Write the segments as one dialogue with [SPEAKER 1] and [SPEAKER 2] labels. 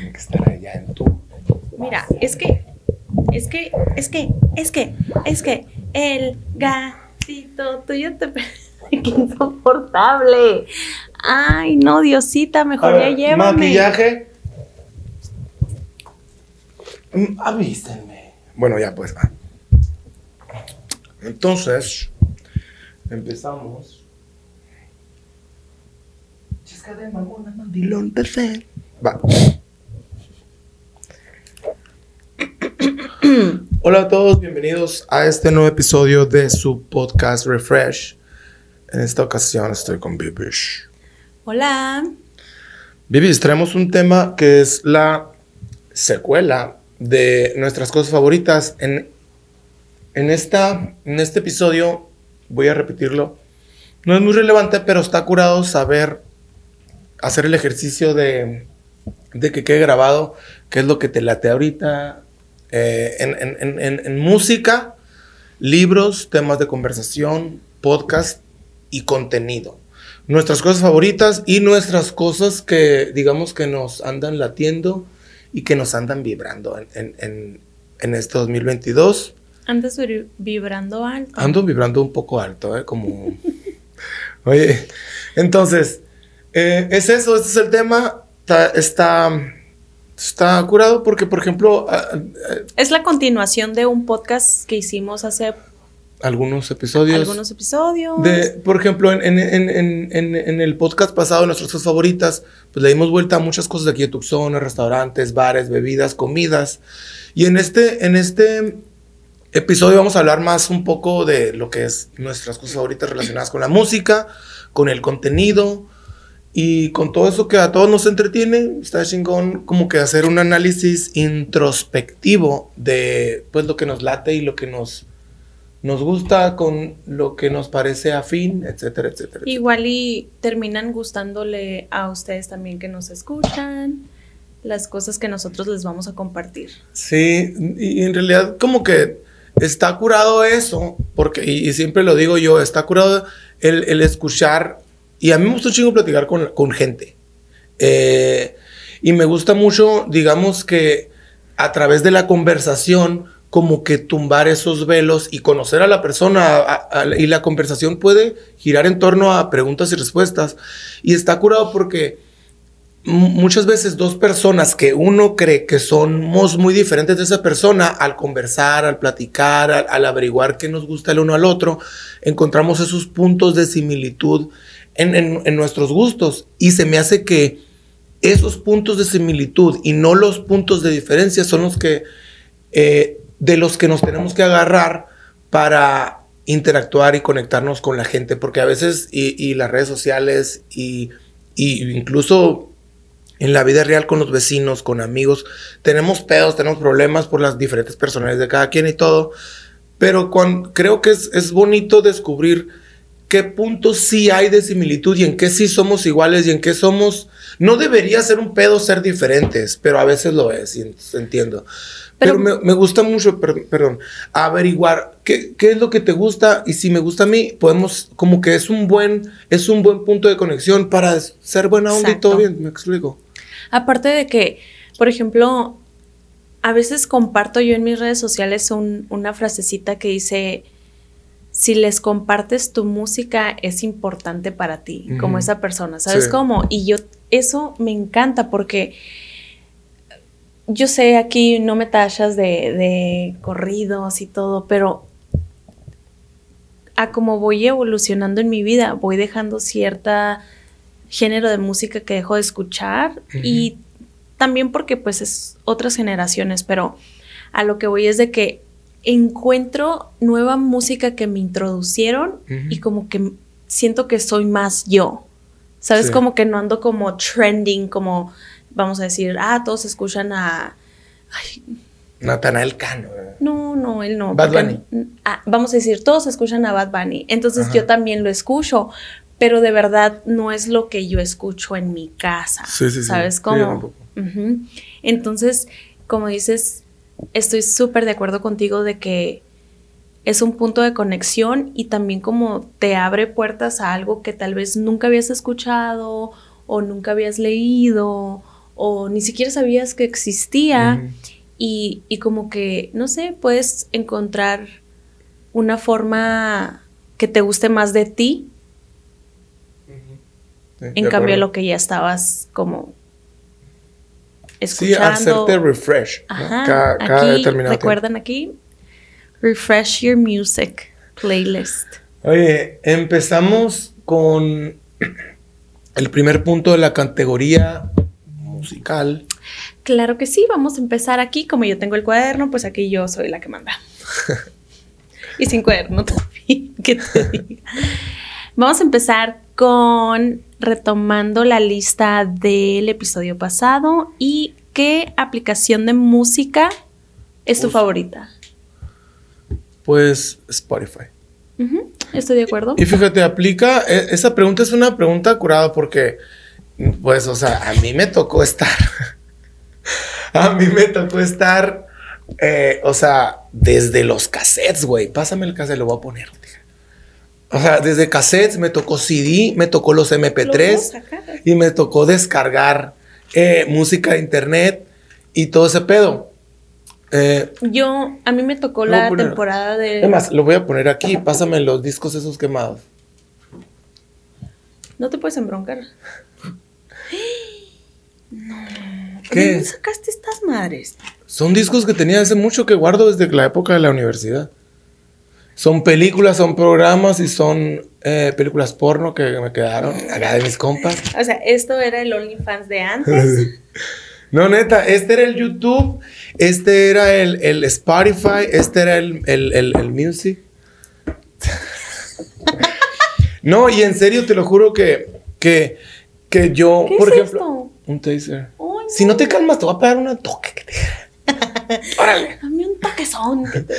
[SPEAKER 1] tiene que estar allá en tu.
[SPEAKER 2] Mira, es que, es que, es que, es que, es que el gatito tuyo te... Qué insoportable. Ay, no, Diosita, mejor ya llévame.
[SPEAKER 1] Maquillaje. Mm, Avísenme. Bueno, ya pues. ah. Entonces, empezamos. Chisca de mamona, mandilón, perfecto. Va. Hola a todos, bienvenidos a este nuevo episodio de su podcast Refresh. En esta ocasión estoy con Bibish.
[SPEAKER 2] Hola.
[SPEAKER 1] Bibis, traemos un tema que es la secuela de nuestras cosas favoritas. En, en, esta, en este episodio, voy a repetirlo, no es muy relevante, pero está curado saber hacer el ejercicio de, de que quede grabado qué es lo que te late ahorita eh, en, en- en- en- música, libros, temas de conversación, podcast y contenido. Nuestras cosas favoritas y nuestras cosas que digamos que nos andan latiendo y que nos andan vibrando en, este 2022.
[SPEAKER 2] Andas vibrando alto.
[SPEAKER 1] Ando vibrando un poco alto, ¿eh? Como... Oye, entonces, eh, es eso, este es el tema. Está, está, está curado porque, por ejemplo, a- a-
[SPEAKER 2] Es la continuación de un podcast que hicimos hace
[SPEAKER 1] algunos episodios...
[SPEAKER 2] algunos episodios.
[SPEAKER 1] De, por ejemplo, en, en- en- en- en- en el podcast pasado, nuestras cosas favoritas, pues le dimos vuelta a muchas cosas de aquí de Tucson, restaurantes, bares, bebidas, comidas. Y en este, en este episodio vamos a hablar más un poco de lo que es nuestras cosas favoritas relacionadas con la música, con el contenido y con todo eso que a todos nos entretiene. Está chingón como que hacer un análisis introspectivo de pues lo que nos late y lo que nos nos gusta con lo que nos parece afín, etcétera, etcétera.
[SPEAKER 2] Igual y terminan gustándole a ustedes también que nos escuchan, las cosas que nosotros les vamos a compartir.
[SPEAKER 1] Sí, y en realidad como que está curado eso, porque, y, y siempre lo digo yo, está curado el, el escuchar, y a mí me gusta un platicar con, con gente. Eh, y me gusta mucho, digamos que a través de la conversación, como que tumbar esos velos y conocer a la persona. y la conversación puede girar en torno a preguntas y respuestas. Y está curado porque muchas veces dos personas que uno cree que somos muy diferentes de esa persona, al conversar, al platicar, al, al averiguar qué nos gusta el uno al otro, encontramos esos puntos de similitud en, nuestros gustos. Y se me hace que esos puntos de similitud y no los puntos de diferencia son los que eh, de los que nos tenemos que agarrar para interactuar y conectarnos con la gente, porque a veces y, las redes sociales y, incluso en la vida real con los vecinos, con amigos, tenemos pedos, tenemos problemas por las diferentes personalidades de cada quien y todo, pero cuan- creo que es, es bonito descubrir qué puntos sí hay de similitud y en qué sí somos iguales y en qué somos... No debería ser un pedo ser diferentes, pero a veces lo es, y entiendo. Pero,
[SPEAKER 2] Pero-
[SPEAKER 1] me, me gusta mucho, per- perdón, averiguar qué, qué es lo que te gusta y si me gusta a mí, podemos, como que es un buen, es un buen punto de conexión para ser buena onda y todo bien, me explico.
[SPEAKER 2] Aparte de que, por ejemplo, a veces comparto yo en mis redes sociales un- una frasecita que dice, si les compartes tu música es importante para ti, como esa persona, ¿sabes
[SPEAKER 1] Sí.
[SPEAKER 2] cómo? Y yo, eso me encanta porque yo sé aquí no me tachas de, de corridos y todo, pero a como voy evolucionando en mi vida, voy dejando cierta género de música que dejo de escuchar y también porque pues es otras generaciones, pero a lo que voy es de que encuentro nueva música que me introducieron y como que siento que soy más yo. ¿Sabes?
[SPEAKER 1] Sí.
[SPEAKER 2] Como que no ando como trending, como vamos a decir, ah, todos escuchan a... Ay,
[SPEAKER 1] Natanael Cano.
[SPEAKER 2] no, no, él no.
[SPEAKER 1] Bad
[SPEAKER 2] porque- ah, vamos a decir, todos escuchan a Bad Bunny. Entonces
[SPEAKER 1] Ajá.
[SPEAKER 2] yo también lo escucho, pero de verdad no es lo que yo escucho en mi casa.
[SPEAKER 1] Sí, sí, sí.
[SPEAKER 2] ¿Sabes
[SPEAKER 1] Sí,
[SPEAKER 2] cómo? Entonces, como dices, estoy súper de acuerdo contigo de que es un punto de conexión y también como te abre puertas a algo que tal vez nunca habías escuchado o nunca habías leído o ni siquiera sabías que existía y, y como que, no sé, puedes encontrar una forma que te guste más de ti en cambio lo que ya estabas como
[SPEAKER 1] escuchando. Sí, hacerte refresh.
[SPEAKER 2] Ajá, aquí, recuerdan aquí, refresh your music playlist.
[SPEAKER 1] Oye, empezamos con el primer punto de la categoría musical.
[SPEAKER 2] Claro que sí, vamos a empezar aquí. Como yo tengo el cuaderno, pues aquí yo soy la que manda. y sin cuaderno también, que te diga. Vamos a empezar con retomando la lista del episodio pasado y qué aplicación de música es tu favorita.
[SPEAKER 1] Pues Spotify.
[SPEAKER 2] estoy de acuerdo.
[SPEAKER 1] Y, fíjate, aplica, e, esa pregunta es una pregunta curada porque, pues, o sea, a mí me tocó estar, a mí me tocó estar, eh, o sea, desde los cassettes, güey, pásame el cassette, lo voy a poner. O sea, desde cassettes me tocó CD, me tocó los MP3 y me tocó descargar eh, música de internet y todo ese pedo.
[SPEAKER 2] Eh, Yo, a mí me tocó la temporada de.
[SPEAKER 1] Además, lo voy a poner aquí. Pásame los discos esos quemados.
[SPEAKER 2] No te puedes embroncar. No. ¿Qué? ¿Dónde sacaste estas madres?
[SPEAKER 1] Son discos que tenía hace mucho que guardo desde la época de la universidad. Son películas, son programas y son eh, películas porno que me quedaron acá de mis compas.
[SPEAKER 2] O sea, esto era el OnlyFans de antes.
[SPEAKER 1] no, neta, este era el YouTube, este era el, Spotify, este era el, el, Music. no, y en serio te lo juro que, que, que yo, por ejemplo, un taser. Si no te calmas, te voy a pegar un toque. Que te...
[SPEAKER 2] Órale. Dame un toquezón que te...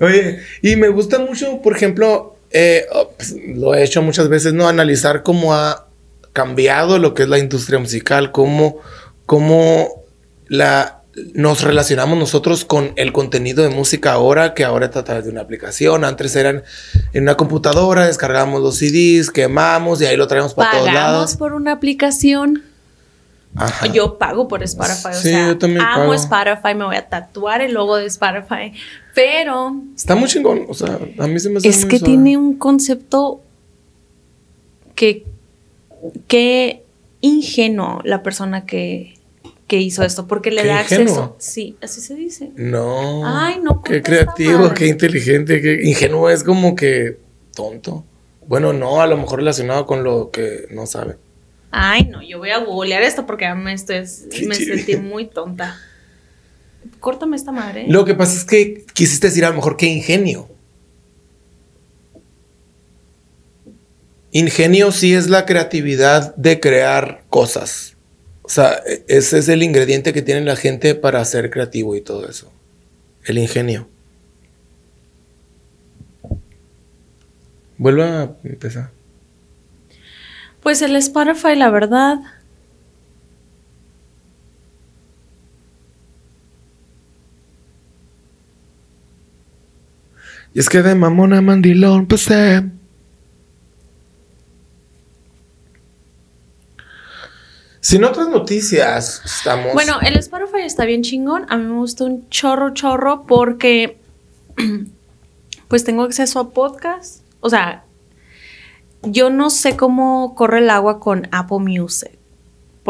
[SPEAKER 1] Oye, y me gusta mucho, por ejemplo, eh, oh, pues, lo he hecho muchas veces, ¿no? Analizar cómo ha cambiado lo que es la industria musical, cómo, cómo la, nos relacionamos nosotros con el contenido de música ahora, que ahora está a través de una aplicación. Antes eran en una computadora, descargamos los CDs, quemamos y ahí lo traemos para todos lados.
[SPEAKER 2] por una aplicación? Yo pago por Spotify. o sea, yo también amo Spotify, me voy a tatuar el logo de Spotify. Pero.
[SPEAKER 1] Está muy chingón. O sea, a mí se me hace
[SPEAKER 2] Es que tiene un concepto que. que ingenuo la persona que, que hizo esto, porque le da acceso. Sí, así se dice.
[SPEAKER 1] No.
[SPEAKER 2] Ay, no.
[SPEAKER 1] Qué creativo, qué inteligente, qué ingenuo es como que tonto. Bueno, no, a lo mejor relacionado con lo que no sabe.
[SPEAKER 2] Ay, no, yo voy a googlear esto porque me, estoy, me sentí muy tonta. Córtame esta madre.
[SPEAKER 1] Lo que pasa es que quisiste decir a lo mejor qué ingenio. Ingenio sí es la creatividad de crear cosas. O sea, e, ese es el ingrediente que tiene la gente para ser creativo y todo eso. El ingenio. Vuelvo a empezar.
[SPEAKER 2] Pues el Spotify, la verdad.
[SPEAKER 1] Y es que de mamona mandilón pasé. Sin otras noticias, estamos.
[SPEAKER 2] Bueno, el Spotify está bien chingón. A mí me gusta un chorro, chorro, porque pues tengo acceso a podcast. O sea, yo no sé cómo corre el agua con Apple Music,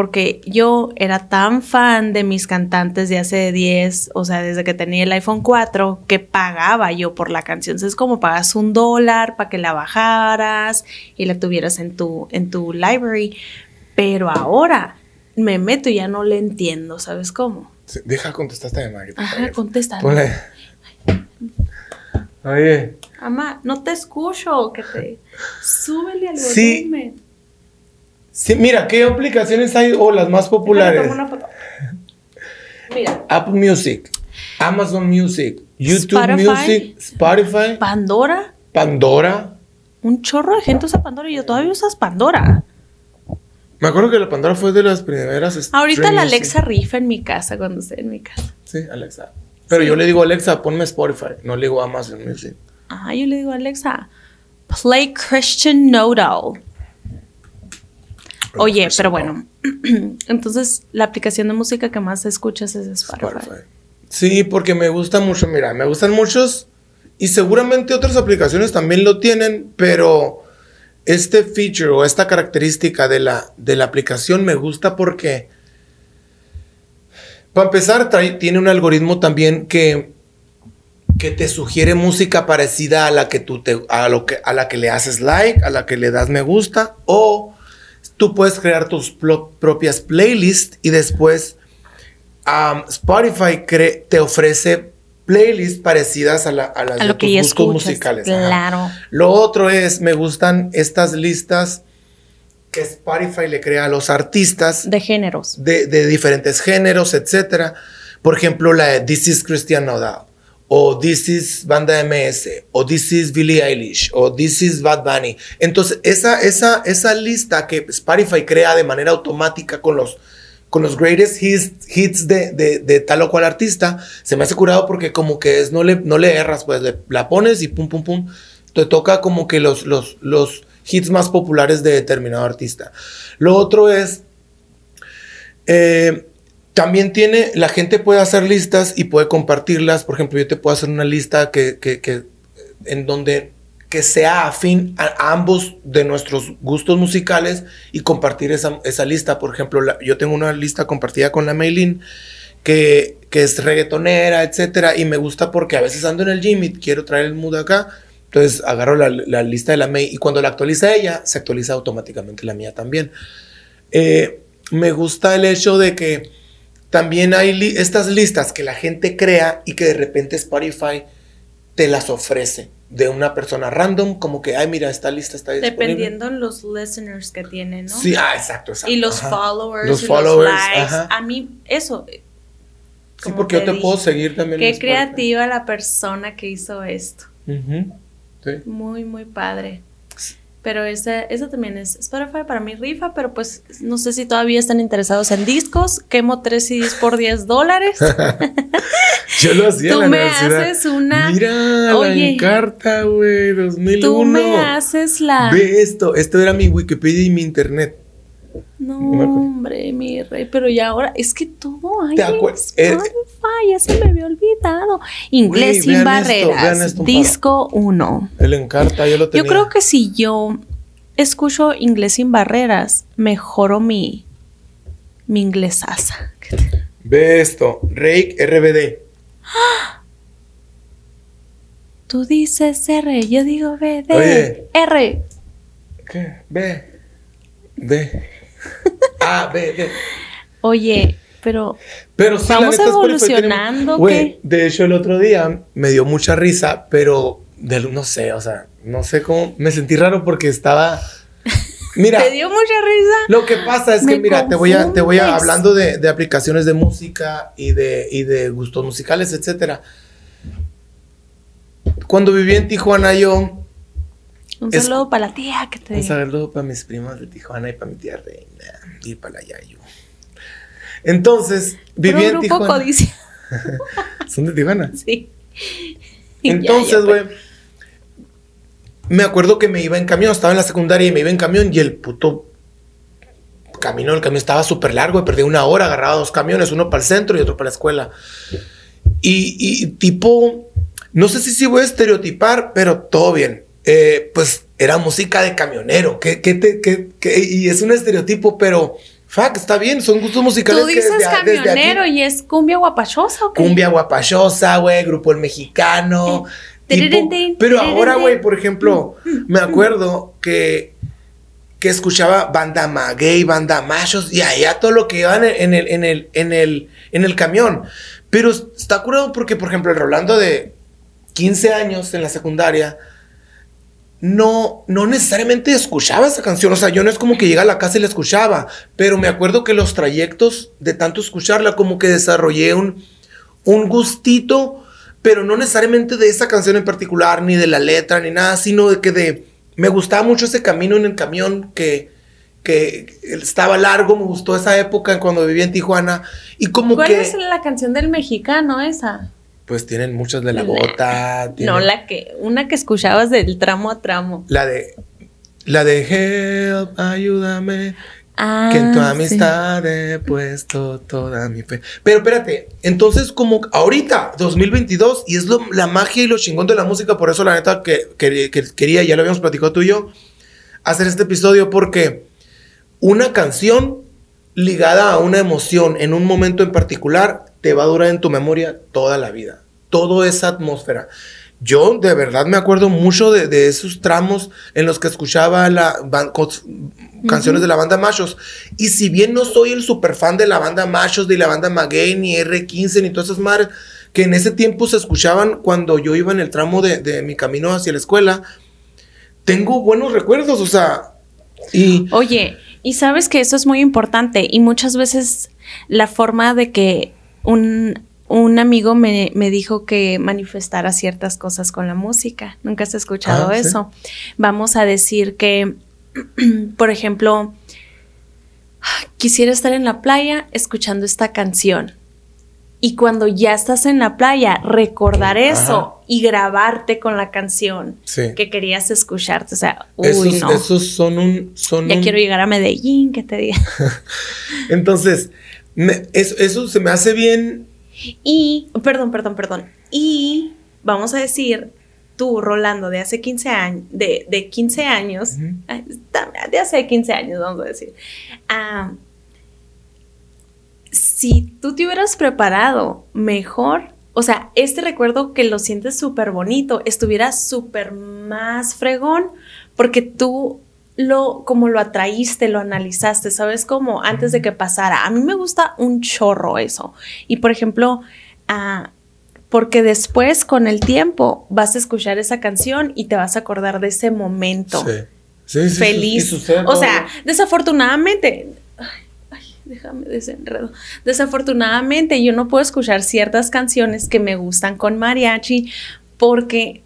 [SPEAKER 2] porque yo era tan fan de mis cantantes de hace 10, o sea, desde que tenía el iPhone 4, que pagaba yo por la canción. es como pagas un dólar para que la bajaras y la tuvieras en tu, en tu library. Pero ahora me meto y ya no le entiendo, ¿sabes cómo?
[SPEAKER 1] deja contestar esta llamada.
[SPEAKER 2] Ajá, contesta.
[SPEAKER 1] Oye.
[SPEAKER 2] Ama, no te escucho, que te... Súbele al volumen.
[SPEAKER 1] Sí, mira, ¿qué aplicaciones hay o las más populares?
[SPEAKER 2] Mira.
[SPEAKER 1] Apple Music, Amazon Music, YouTube Music, Spotify.
[SPEAKER 2] Pandora.
[SPEAKER 1] Pandora.
[SPEAKER 2] Un chorro de gente usa Pandora y yo todavía usas Pandora.
[SPEAKER 1] Me acuerdo que la Pandora fue de las primeras.
[SPEAKER 2] Ahorita la Alexa rifa en mi casa cuando estoy en mi casa.
[SPEAKER 1] Sí, Alexa. Pero yo le digo Alexa, ponme Spotify. No le digo Amazon Music.
[SPEAKER 2] Ah, yo le digo Alexa, play Christian Nodal. Oye, pero bueno, Entonces, la aplicación de música que más escuchas es Spotify.
[SPEAKER 1] Spotify. Sí, porque me gusta mucho, mira, me gustan muchos y seguramente otras aplicaciones también lo tienen, pero este feature o esta característica de la, de la aplicación me gusta porque, para empezar, trae- tiene un algoritmo también que, que te sugiere música parecida a la que tú te, a lo que, a la que le haces like, a la que le das me gusta, o tú puedes crear tus propias playlists y después um, Spotify te ofrece playlists parecidas a, la- a las
[SPEAKER 2] A
[SPEAKER 1] de
[SPEAKER 2] lo que
[SPEAKER 1] tus
[SPEAKER 2] ya
[SPEAKER 1] gustos
[SPEAKER 2] escuchas.
[SPEAKER 1] musicales. ajá.
[SPEAKER 2] Claro.
[SPEAKER 1] Lo otro es, me gustan estas listas que Spotify le crea a los artistas
[SPEAKER 2] De géneros.
[SPEAKER 1] de, de diferentes géneros, etcétera. Por ejemplo, la de This is Christian Nodal, o This is Banda MS, o This is Billie Eilish, o This is Bad Bunny. Entonces, esa, esa, esa lista que Spotify crea de manera automática con los, con los greatest hits, hits de, de- de tal o cual artista, se me hace curado porque como que es, no le, no le erras, pues le- la pones y pum, pum, pum, te toca como que los, los, los hits más populares de determinado artista. Lo otro es, eh, también tiene, la gente puede hacer listas y puede compartirlas. Por ejemplo, yo te puedo hacer una lista que, que- que- en donde que sea afín a, ambos de nuestros gustos musicales y compartir esa, esa lista. Por ejemplo, yo tengo una lista compartida con la Maylin que, que es reggaetonera, etcétera, y me gusta porque a veces ando en el gym y quiero traer el mood acá. Entonces agarro la, la lista de la May y cuando la actualiza ella, se actualiza automáticamente la mía también. Eh, me gusta el hecho de que también hay li- estas listas que la gente crea y que de repente Spotify te las ofrece de una persona random, como que, ay, mira, esta lista está disponible.
[SPEAKER 2] Dependiendo en los listeners que tiene, ¿no?
[SPEAKER 1] Sí, ah, exacto, exacto.
[SPEAKER 2] y los
[SPEAKER 1] ajá.
[SPEAKER 2] followers,
[SPEAKER 1] Los
[SPEAKER 2] y
[SPEAKER 1] followers,
[SPEAKER 2] los likes.
[SPEAKER 1] ajá.
[SPEAKER 2] A mí, eso.
[SPEAKER 1] Sí,
[SPEAKER 2] como
[SPEAKER 1] porque yo te
[SPEAKER 2] dije,
[SPEAKER 1] puedo seguir también.
[SPEAKER 2] Qué creativa la persona que hizo esto.
[SPEAKER 1] Sí.
[SPEAKER 2] Muy, muy padre. Pero esa, esa también es Spotify para mí rifa, pero pues no sé si todavía están interesados en discos. Quemo tres CDs por 10 dólares.
[SPEAKER 1] Yo lo hacía
[SPEAKER 2] Tú
[SPEAKER 1] en la
[SPEAKER 2] me
[SPEAKER 1] universidad.
[SPEAKER 2] haces una-
[SPEAKER 1] Mira, la
[SPEAKER 2] Oye.
[SPEAKER 1] encarta, güey, 2001.
[SPEAKER 2] Tú me haces la...
[SPEAKER 1] Ve esto, esto era mi Wikipedia y mi internet.
[SPEAKER 2] No, hombre, mi rey, pero ya ahora es que todo hay
[SPEAKER 1] ¿Te acuerdas? Eh,
[SPEAKER 2] ya se me había olvidado. Inglés
[SPEAKER 1] Güey,
[SPEAKER 2] sin
[SPEAKER 1] esto,
[SPEAKER 2] barreras,
[SPEAKER 1] esto, un
[SPEAKER 2] disco 1.
[SPEAKER 1] El encarta, yo lo tenía.
[SPEAKER 2] Yo creo que si yo escucho inglés sin barreras, mejoro mi, mi inglesaza.
[SPEAKER 1] Ve esto, Rake RBD.
[SPEAKER 2] Tú dices R, yo digo B, D,
[SPEAKER 1] Oye.
[SPEAKER 2] R.
[SPEAKER 1] ¿Qué? Ve. Ve. ah, ve, ve.
[SPEAKER 2] Oye, pero
[SPEAKER 1] Pero sí, la
[SPEAKER 2] Vamos
[SPEAKER 1] neta,
[SPEAKER 2] evolucionando,
[SPEAKER 1] Güey, de hecho, el otro día me dio mucha risa, pero de, no sé, o sea, no sé cómo. Me sentí raro porque estaba. Mira,
[SPEAKER 2] ¿te dio mucha risa?
[SPEAKER 1] lo que pasa es que, mira, te voy a, te voy a hablando de, de aplicaciones de música y de, y de gustos musicales, etcétera. Cuando viví en Tijuana, yo.
[SPEAKER 2] Un
[SPEAKER 1] Es-
[SPEAKER 2] saludo para la tía que te
[SPEAKER 1] Un saludo para mis primos de Tijuana y para mi tía Reina y para la Yayu. Entonces, viví en Tijuana.
[SPEAKER 2] codicia.
[SPEAKER 1] Son de Tijuana.
[SPEAKER 2] Sí.
[SPEAKER 1] Entonces,
[SPEAKER 2] ya, pues.
[SPEAKER 1] güey, me acuerdo que me iba en camión, estaba en la secundaria y me iba en camión y el puto camino del camión estaba súper largo y perdí una hora, agarraba dos camiones, uno para el centro y otro para la escuela. Y, y tipo, no sé si sí voy a estereotipar, pero todo bien. Eh, pues era música de camionero, que, que te- que- que- y es un estereotipo, pero fuck, está bien, son gustos musicales
[SPEAKER 2] Tú
[SPEAKER 1] que
[SPEAKER 2] dices
[SPEAKER 1] desde, desde aquí-
[SPEAKER 2] camionero y es cumbia guapachosa o qué?
[SPEAKER 1] Cumbia guapachosa, güey, grupo el mexicano.
[SPEAKER 2] Eh,
[SPEAKER 1] tipo- pero ahora, güey, por ejemplo, me acuerdo que, que escuchaba banda maguey, banda machos, y allá todo lo que iban en el, en el, en el, en el camión. Pero está curado porque, por ejemplo, el Rolando de 15 años en la secundaria, no, no necesariamente escuchaba esa canción. O sea, yo no es como que llega a la casa y la escuchaba, pero me acuerdo que los trayectos de tanto escucharla, como que desarrollé un, un gustito, pero no necesariamente de esa canción en particular, ni de la letra, ni nada, sino de que de, me gustaba mucho ese camino en el camión que, que estaba largo, me gustó esa época cuando vivía en Tijuana, y como
[SPEAKER 2] ¿Cuál
[SPEAKER 1] que,
[SPEAKER 2] es la canción del mexicano esa?
[SPEAKER 1] Pues tienen muchas de la bota, tienen-
[SPEAKER 2] No, la que, una que escuchabas del tramo a tramo.
[SPEAKER 1] La de. La de Help, ayúdame.
[SPEAKER 2] Ah,
[SPEAKER 1] que en tu
[SPEAKER 2] sí.
[SPEAKER 1] amistad he puesto toda mi fe. Pero espérate, entonces como ahorita, 2022, y es lo- la magia y lo chingón de la música, por eso la neta que, que- que quería, ya lo habíamos platicado tú y yo, hacer este episodio porque una canción ligada a una emoción en un momento en particular te va a durar en tu memoria toda la vida. Toda esa atmósfera. Yo de verdad me acuerdo mucho de, de esos tramos en los que escuchaba la ban- cos- canciones de la banda Machos. Y si bien no soy el super fan de la banda Machos, ni la banda Maguey, ni R15, ni todas esas madres, que en ese tiempo se escuchaban cuando yo iba en el tramo de, de mi camino hacia la escuela, tengo buenos recuerdos, o sea, y...
[SPEAKER 2] Oye, y sabes que eso es muy importante y muchas veces la forma de que un, un amigo me, me dijo que manifestara ciertas cosas con la música. Nunca has escuchado
[SPEAKER 1] Ah, sí.
[SPEAKER 2] eso. Vamos a decir que, por ejemplo, quisiera estar en la playa escuchando esta canción. Y cuando ya estás en la playa, recordar eso
[SPEAKER 1] Ajá.
[SPEAKER 2] y grabarte con la canción
[SPEAKER 1] Sí.
[SPEAKER 2] que querías escucharte. O sea, uy,
[SPEAKER 1] esos,
[SPEAKER 2] no.
[SPEAKER 1] esos son un... Son
[SPEAKER 2] Ya
[SPEAKER 1] un-
[SPEAKER 2] quiero llegar a Medellín, que te diga.
[SPEAKER 1] Entonces, me- eso, eso se me hace bien...
[SPEAKER 2] Y, perdón, perdón, perdón. Y vamos a decir, tú, Rolando, de hace 15 años, de, de 15 años, de hace 15 años, vamos a decir. ah, si tú te hubieras preparado mejor, o sea, este recuerdo que lo sientes súper bonito, estuviera súper más fregón, porque tú lo, como lo atraíste, lo analizaste, ¿sabes? Como antes de que pasara. A mí me gusta un chorro eso. Y por ejemplo, ah, porque después con el tiempo vas a escuchar esa canción y te vas a acordar de ese momento
[SPEAKER 1] Sí. Sí, sí, sí,
[SPEAKER 2] feliz. o sea, desafortunadamente, déjame desenredo. Desafortunadamente yo no puedo escuchar ciertas canciones que me gustan con mariachi porque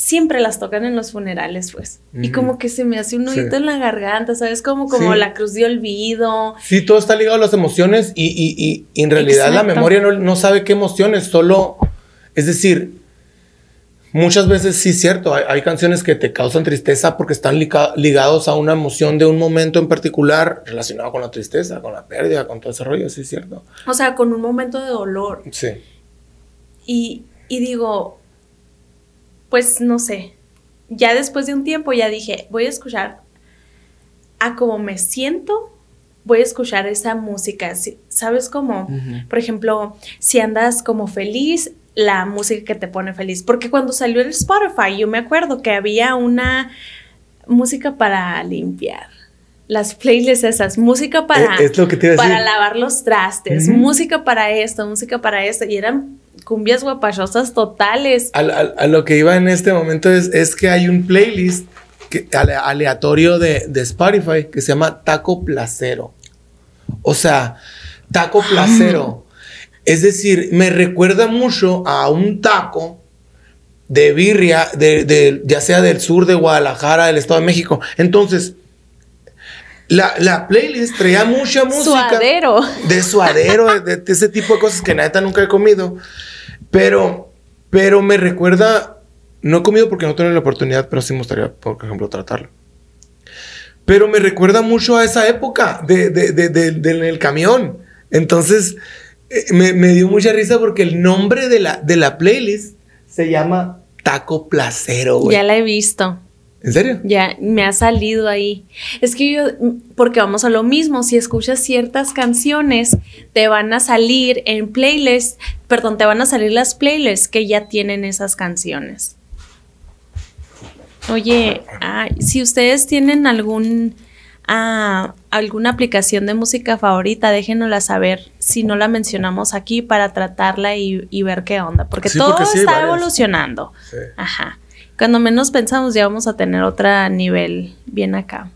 [SPEAKER 2] siempre las tocan en los funerales, pues. Y como que se me hace un
[SPEAKER 1] Sí.
[SPEAKER 2] nudito en la garganta, ¿sabes? Como, como
[SPEAKER 1] Sí.
[SPEAKER 2] la cruz de olvido.
[SPEAKER 1] Sí, todo está ligado a las emociones y, y- y- y en realidad la memoria no, no sabe qué emociones, solo, es decir, muchas veces sí es cierto, hay, hay canciones que te causan tristeza porque están liga- ligados a una emoción de un momento en particular relacionado con la tristeza, con la pérdida, con todo ese rollo, sí es cierto.
[SPEAKER 2] O sea, con un momento de dolor.
[SPEAKER 1] Sí.
[SPEAKER 2] Y, y digo, pues no sé, ya después de un tiempo ya dije, voy a escuchar a cómo me siento, voy a escuchar esa música, si- ¿sabes cómo? Por ejemplo, si andas como feliz, la música que te pone feliz, porque cuando salió el Spotify, yo me acuerdo que había una música para limpiar. Las playlists esas, música para,
[SPEAKER 1] Eh, es lo que te iba a
[SPEAKER 2] para lavar los trastes, música para esto, música para esto, y eran cumbias guapachosas totales.
[SPEAKER 1] Al- al- a lo que iba en este momento es, es que hay un playlist que, aleatorio de, de Spotify que se llama Taco Placero. O sea, Taco Placero. Es decir, me recuerda mucho a un taco de birria, de, de- ya sea del sur de Guadalajara, del Estado de México. Entonces, la, la playlist traía mucha música
[SPEAKER 2] Suadero.
[SPEAKER 1] de suadero, de, de ese tipo de cosas que neta nunca he comido. Pero, pero me recuerda, no he comido porque no tengo la oportunidad, pero sí me gustaría, por ejemplo, tratarlo. Pero me recuerda mucho a esa época de, de, camión. Entonces, eh, me, me dio mucha risa porque el nombre de la, de la playlist se llama Taco Placero.
[SPEAKER 2] Ya la he visto.
[SPEAKER 1] ¿En serio?
[SPEAKER 2] Ya me ha salido ahí. Es que yo, porque vamos a lo mismo, si escuchas ciertas canciones, te van a salir en playlists, perdón, te van a salir las playlists que ya tienen esas canciones. Oye, ay, si ustedes tienen algún ah, alguna aplicación de música favorita, déjenosla saber si no la mencionamos aquí para tratarla y, y ver qué onda, porque
[SPEAKER 1] Sí,
[SPEAKER 2] todo
[SPEAKER 1] porque sí hay
[SPEAKER 2] está
[SPEAKER 1] varias.
[SPEAKER 2] evolucionando.
[SPEAKER 1] Sí.
[SPEAKER 2] Ajá. Cuando menos pensamos ya vamos a tener otro nivel bien acá.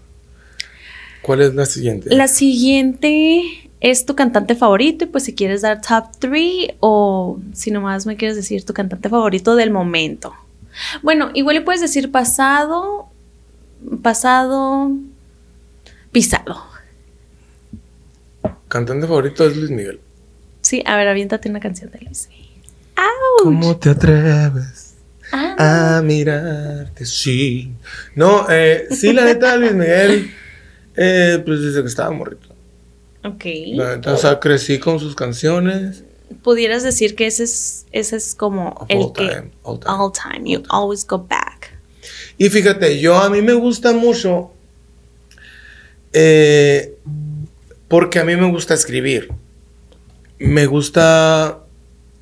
[SPEAKER 1] ¿Cuál es la siguiente?
[SPEAKER 2] La siguiente es tu cantante favorito y pues si quieres dar top 3 o si nomás me quieres decir tu cantante favorito del momento. Bueno, igual le puedes decir pasado, pasado, pisado.
[SPEAKER 1] Cantante favorito es Luis Miguel.
[SPEAKER 2] Sí, a ver, aviéntate una canción de Luis. ¡Auch!
[SPEAKER 1] ¿Cómo te atreves
[SPEAKER 2] Ah,
[SPEAKER 1] a mirarte? Sí. No, eh, sí, la neta, Luis Miguel Eh, pues desde que estaba morrito.
[SPEAKER 2] Ok.
[SPEAKER 1] La neta, o sea, crecí con sus canciones.
[SPEAKER 2] Pudieras decir que ese es, ese es como el
[SPEAKER 1] All
[SPEAKER 2] que
[SPEAKER 1] time, all time.
[SPEAKER 2] all time, you always go back.
[SPEAKER 1] Y fíjate, yo a mí me gusta mucho. eh, porque a mí me gusta escribir. Me gusta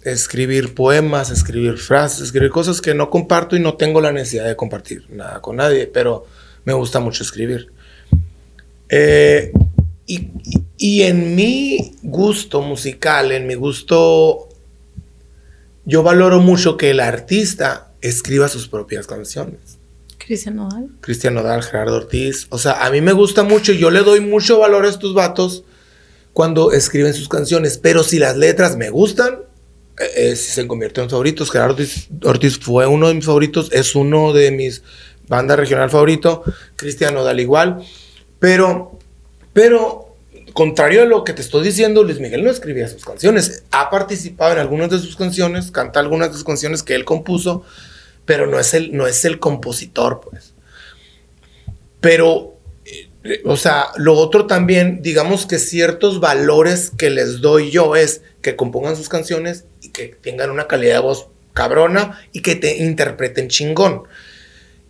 [SPEAKER 1] escribir poemas, escribir frases, escribir cosas que no comparto y no tengo la necesidad de compartir nada con nadie, pero me gusta mucho escribir. Eh, y, y- en mi gusto musical, en mi gusto, yo valoro mucho que el artista escriba sus propias canciones.
[SPEAKER 2] Cristian Nodal.
[SPEAKER 1] Cristian Nodal, Gerardo Ortiz. O sea, a mí me gusta mucho y yo le doy mucho valor a estos vatos cuando escriben sus canciones. Pero si las letras me gustan, eh, eh, se convierten en favoritos. Gerardo Ortiz, fue uno de mis favoritos, es uno de mis bandas regional favorito. Cristian Nodal igual. Pero, pero, contrario a lo que te estoy diciendo, Luis Miguel no escribía sus canciones. Ha participado en algunas de sus canciones, canta algunas de sus canciones que él compuso, pero no es el, no es el compositor, pues. Pero, eh, o sea, lo otro también, digamos que ciertos valores que les doy yo es que compongan sus canciones que tengan una calidad de voz cabrona y que te interpreten chingón.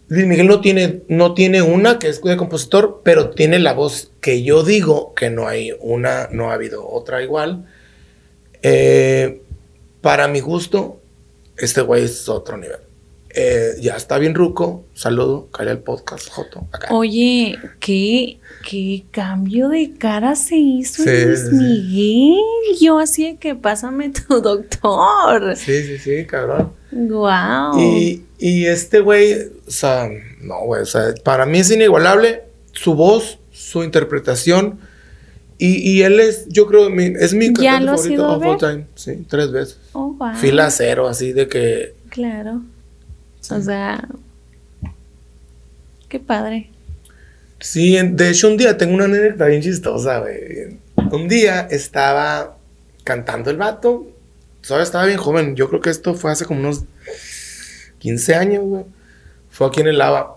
[SPEAKER 1] Luis Miguel no tiene, no tiene una que es de compositor, pero tiene la voz que yo digo que no hay una, no ha habido otra igual. Eh, para mi gusto, este güey es otro nivel. Eh, ya está bien ruco. Saludo, cae al podcast, Joto. Acá.
[SPEAKER 2] Oye, ¿qué, qué cambio de cara se hizo
[SPEAKER 1] Sí,
[SPEAKER 2] Luis
[SPEAKER 1] sí.
[SPEAKER 2] Miguel. Yo así de que pásame tu doctor.
[SPEAKER 1] Sí, sí, sí, cabrón.
[SPEAKER 2] Wow.
[SPEAKER 1] Y, y este güey, o sea, no, güey, o sea, para mí es inigualable su voz, su interpretación. Y, y él es, yo creo, mi- es mi
[SPEAKER 2] ¿Ya
[SPEAKER 1] cantante favorito of all time. Sí, tres veces.
[SPEAKER 2] Oh, wow.
[SPEAKER 1] Fila cero, así de que.
[SPEAKER 2] Claro. O sea, qué padre.
[SPEAKER 1] Sí, de hecho, un día tengo una anécdota bien chistosa, güey. Un día estaba cantando el vato. Todavía estaba bien joven. Yo creo que esto fue hace como unos 15 años, güey. Fue aquí en el Lava.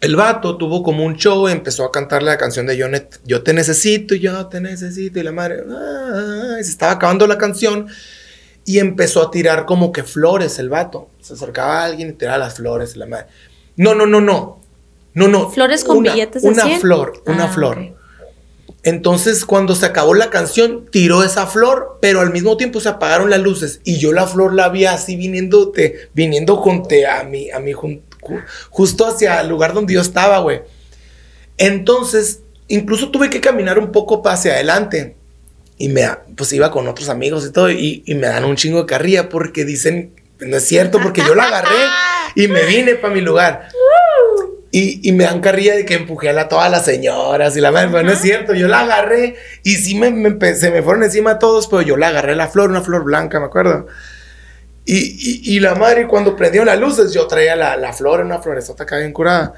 [SPEAKER 1] El vato tuvo como un show empezó a cantar la canción de Jonet. Yo te necesito, yo te necesito. Y la madre, ah, y se estaba acabando la canción. Y empezó a tirar como que flores el vato. Se acercaba a alguien y tiraba las flores. La madre. No, no, no, no. No, no.
[SPEAKER 2] ¿Flores con
[SPEAKER 1] Una-
[SPEAKER 2] billetes de
[SPEAKER 1] Una
[SPEAKER 2] 100?
[SPEAKER 1] flor, una
[SPEAKER 2] Ah,
[SPEAKER 1] flor. Entonces, cuando se acabó la canción, tiró esa flor, pero al mismo tiempo se apagaron las luces y yo la flor la vi así viniendo, viniendo junto a mí, a mí jun- ju- justo hacia el lugar donde yo estaba, güey. Entonces, incluso tuve que caminar un poco hacia adelante y me, pues iba con otros amigos y todo y, y me dan un chingo de carrilla porque dicen, no es cierto, porque yo la agarré y me vine para mi lugar. Y, y me dan carrilla de que empujé a la- todas las señoras y la madre, pero no es cierto, yo la agarré y sí me, me se me fueron encima todos, pero yo la agarré la flor, una flor blanca, me acuerdo. Y, y, y la madre cuando prendió las luces, yo traía la, la flor, una floresota acá bien curada.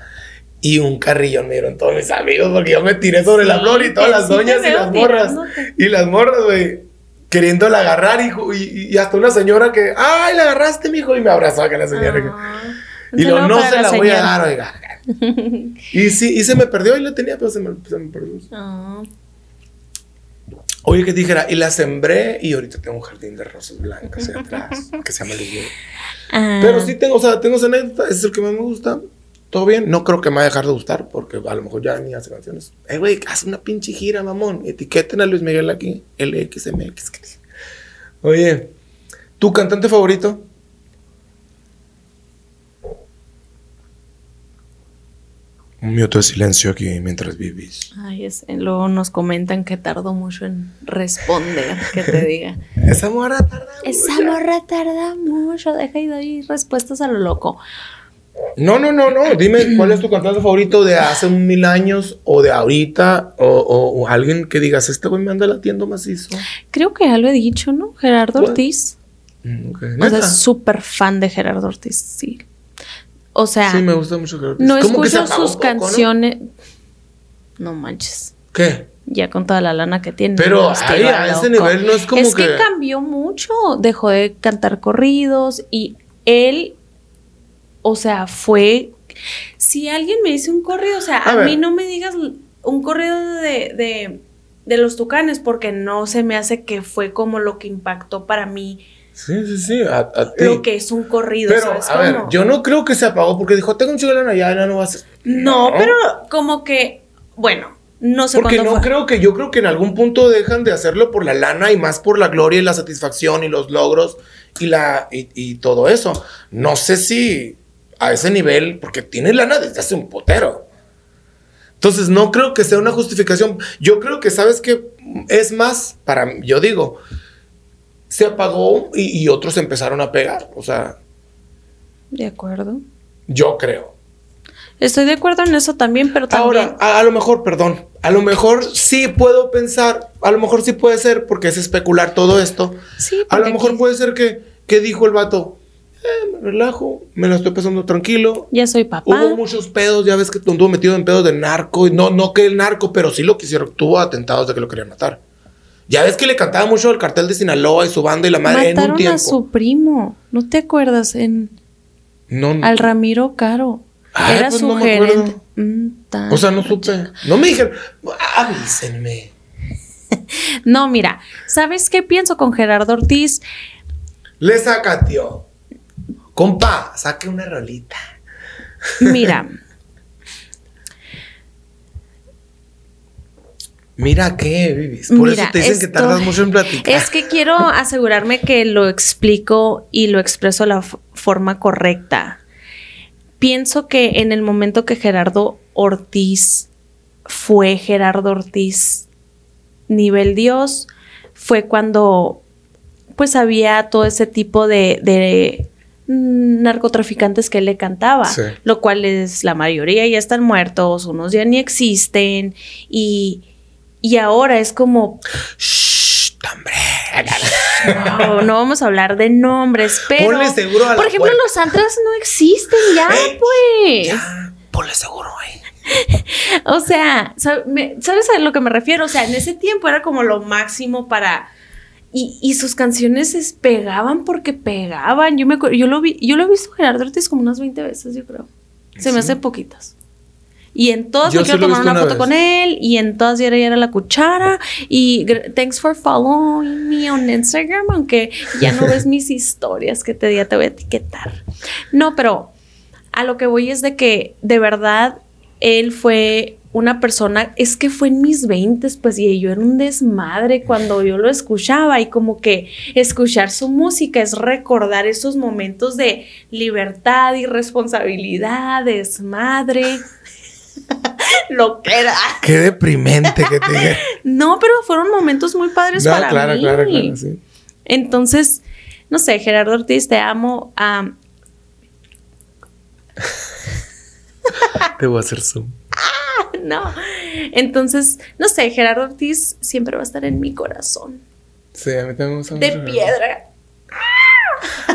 [SPEAKER 1] Y un carrillón me dieron todos mis amigos porque yo me tiré sobre la flor y todas las doñas y las morras.
[SPEAKER 2] tirándote.
[SPEAKER 1] Y las morras, güey, queriéndola agarrar y, y, y hasta una señora que, ay, la agarraste, mijo, y me abrazó acá la señora.
[SPEAKER 2] Ah,
[SPEAKER 1] y lo, no se la, voy a dar, oiga. y sí, y se me perdió y la tenía, pero se me, se me perdió.
[SPEAKER 2] Ah,
[SPEAKER 1] Oye, que dijera, y la sembré y ahorita tengo un jardín de rosas blancas atrás, que se llama Luis
[SPEAKER 2] ah,
[SPEAKER 1] Pero sí tengo, o sea, tengo esa anécdota, es el que más me gusta. Todo bien, no creo que me vaya a dejar de gustar, porque a lo mejor ya ni hace canciones. Eh, güey, haz una pinche gira, mamón. Etiqueten a Luis Miguel aquí, LXMX. Oye, ¿tu cantante favorito? Un minuto de silencio aquí mientras vivís.
[SPEAKER 2] Ay, es- luego nos comentan que tardo mucho en responder, que te diga.
[SPEAKER 1] Esa morra tarda
[SPEAKER 2] Esa
[SPEAKER 1] mucho.
[SPEAKER 2] morra tarda mucho, deja y doy respuestas a lo loco.
[SPEAKER 1] No, no, no, no. Dime cuál es tu cantante favorito de hace un mil años o de ahorita o, o- o alguien que digas, este güey me anda latiendo macizo.
[SPEAKER 2] Creo que ya lo he dicho, ¿no? Gerardo
[SPEAKER 1] ¿Cuál?
[SPEAKER 2] Ortiz.
[SPEAKER 1] Mm.
[SPEAKER 2] O sea, súper fan de Gerardo Ortiz, sí. O sea,
[SPEAKER 1] Sí, me gusta mucho Gerardo
[SPEAKER 2] no
[SPEAKER 1] Ortiz. Se
[SPEAKER 2] escucho sus
[SPEAKER 1] poco, ¿no?
[SPEAKER 2] canciones. ¿no? manches.
[SPEAKER 1] ¿Qué?
[SPEAKER 2] Ya con toda la lana que tiene.
[SPEAKER 1] Pero
[SPEAKER 2] no,
[SPEAKER 1] ahí, a ese nivel no es como
[SPEAKER 2] es que...
[SPEAKER 1] que-
[SPEAKER 2] cambió mucho. Dejó de cantar corridos y él, o sea, fue. Si alguien me dice un corrido, o sea,
[SPEAKER 1] A
[SPEAKER 2] mí no me digas un corrido de, de, de los tucanes, porque no se me hace que fue como lo que impactó para mí.
[SPEAKER 1] Sí, sí, sí. A, a ti.
[SPEAKER 2] Lo que es un corrido,
[SPEAKER 1] Pero,
[SPEAKER 2] ¿sabes
[SPEAKER 1] a ver,
[SPEAKER 2] cómo?
[SPEAKER 1] yo no creo que se apagó porque dijo, tengo un chico de lana, ya, ya no va a ser.
[SPEAKER 2] No, pero como que, bueno, no sé
[SPEAKER 1] Porque no
[SPEAKER 2] fue.
[SPEAKER 1] creo que yo creo que en algún punto dejan de hacerlo por la lana y más por la gloria y la satisfacción y los logros y la y, y todo eso. No sé si a ese nivel, porque tiene lana desde hace un potero. Entonces no creo que sea una justificación. Yo creo que sabes que es más para yo digo se apagó y, y otros empezaron a pegar. O sea,
[SPEAKER 2] De acuerdo.
[SPEAKER 1] yo creo.
[SPEAKER 2] Estoy de acuerdo en eso también, pero también.
[SPEAKER 1] Ahora, a, a lo mejor, perdón, a lo mejor sí puedo pensar, a lo mejor sí puede ser, porque es especular todo esto.
[SPEAKER 2] sí,
[SPEAKER 1] A lo mejor
[SPEAKER 2] aquí
[SPEAKER 1] puede ser que, que dijo el vato, eh, me relajo, me la estoy pasando tranquilo.
[SPEAKER 2] ya soy papá.
[SPEAKER 1] Hubo muchos pedos, ya ves que estuvo metido en pedos de narco, y no, no que el narco, pero sí lo quisieron, tuvo atentados de que lo querían matar. Ya ves que le cantaba mucho el cartel de Sinaloa y su banda y la madre en un
[SPEAKER 2] Mataron
[SPEAKER 1] tiempo.
[SPEAKER 2] a su primo. ¿No te acuerdas? En
[SPEAKER 1] No, no.
[SPEAKER 2] al Ramiro Caro.
[SPEAKER 1] Ay,
[SPEAKER 2] Era
[SPEAKER 1] pues
[SPEAKER 2] su
[SPEAKER 1] no
[SPEAKER 2] gerente. Mm,
[SPEAKER 1] O sea, no supe. No me dijeron, avísenme.
[SPEAKER 2] No, mira, ¿sabes qué pienso con Gerardo Ortiz?
[SPEAKER 1] Le saca, tío. Compa, saque una rolita.
[SPEAKER 2] Mira,
[SPEAKER 1] Mira qué, Vivis. Por
[SPEAKER 2] Mira,
[SPEAKER 1] eso te dicen que tardas mucho en platicar.
[SPEAKER 2] es que quiero asegurarme que lo explico y lo expreso de la forma correcta. Pienso que en el momento que Gerardo Ortiz fue Gerardo Ortiz nivel Dios, fue cuando pues había todo ese tipo de, de, narcotraficantes que él le cantaba,
[SPEAKER 1] Sí.
[SPEAKER 2] lo cual es la mayoría ya están muertos, unos ya ni existen y, y ahora es como
[SPEAKER 1] Shh, hombre.
[SPEAKER 2] no, no vamos a hablar de nombres, pero
[SPEAKER 1] Ponle seguro a la
[SPEAKER 2] por ejemplo
[SPEAKER 1] puerta.
[SPEAKER 2] los antras no existen ya,
[SPEAKER 1] Ey,
[SPEAKER 2] pues.
[SPEAKER 1] Ya, ponle seguro, eh.
[SPEAKER 2] O sea, ¿sabes a lo que me refiero? O sea, en ese tiempo era como lo máximo para... Y, y sus canciones se pegaban porque pegaban. Yo me yo lo vi, yo lo he visto Gerardo Ortiz como unas 20 veces, yo creo. Se me hace poquitas. Y en todas
[SPEAKER 1] Yo
[SPEAKER 2] me quiero tomar una
[SPEAKER 1] una
[SPEAKER 2] foto
[SPEAKER 1] vez.
[SPEAKER 2] con él. Y en todas ya era, ya era la cuchara. Y thanks for following me on Instagram. Aunque ya no ves mis historias que te día te voy a etiquetar. No, pero a lo que voy es de que de verdad él fue una persona, es que fue en mis 20, pues y yo era un desmadre cuando yo lo escuchaba y como que escuchar su música es recordar esos momentos de libertad y responsabilidad, desmadre. lo que era.
[SPEAKER 1] Qué deprimente que te dije.
[SPEAKER 2] No, pero fueron momentos muy padres
[SPEAKER 1] No,
[SPEAKER 2] para
[SPEAKER 1] claro,
[SPEAKER 2] mí.
[SPEAKER 1] claro, claro, sí.
[SPEAKER 2] Entonces, no sé, Gerardo Ortiz, te amo. am,
[SPEAKER 1] Te voy a hacer zoom.
[SPEAKER 2] no. Entonces, no sé, Gerardo Ortiz siempre va a estar en mi corazón.
[SPEAKER 1] Sí, a mí también me gusta
[SPEAKER 2] De
[SPEAKER 1] mucho.
[SPEAKER 2] piedra.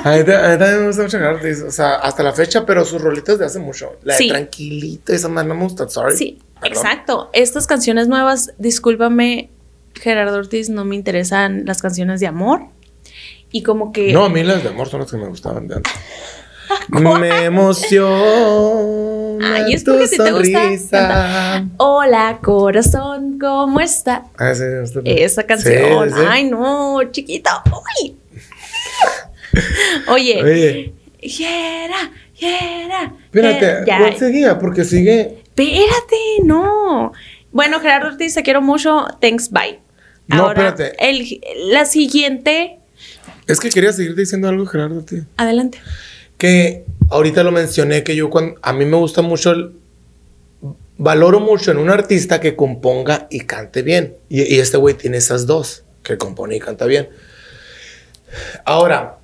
[SPEAKER 1] A mí, ta- a mí también me gusta mucho Gerardo Ortiz, O sea, hasta la fecha, pero sus rolitas de hace mucho. La
[SPEAKER 2] Sí.
[SPEAKER 1] de Tranquilito, esa más no me gusta. Sorry.
[SPEAKER 2] Sí,
[SPEAKER 1] Perdón.
[SPEAKER 2] exacto. Estas canciones nuevas, discúlpame, Gerardo Ortiz, no me interesan las canciones de amor. Y como que.
[SPEAKER 1] No, a mí las de amor son las que me gustaban de antes. me emociona
[SPEAKER 2] Ay, es
[SPEAKER 1] tu
[SPEAKER 2] porque ti te gusta. Hola, corazón, ¿cómo está?
[SPEAKER 1] Ah, sí.
[SPEAKER 2] Esa canción.
[SPEAKER 1] Sí, sí, sí.
[SPEAKER 2] Ay, no, chiquito. Uy. Oye,
[SPEAKER 1] Oye,
[SPEAKER 2] Yera, Yera.
[SPEAKER 1] espérate.
[SPEAKER 2] Ya,
[SPEAKER 1] ¿cuál seguía? Porque sigue.
[SPEAKER 2] Espérate, no. Bueno, Gerardo Ortiz, te quiero mucho. Thanks, bye.
[SPEAKER 1] No,
[SPEAKER 2] Ahora,
[SPEAKER 1] espérate.
[SPEAKER 2] el- la siguiente.
[SPEAKER 1] Es que quería seguir diciendo algo, Gerardo, tío.
[SPEAKER 2] Adelante.
[SPEAKER 1] Que ahorita lo mencioné, que yo cuando, a mí me gusta mucho, el, valoro mucho en un artista que componga y cante bien. Y, y este güey tiene esas dos, que compone y canta bien. Ahora,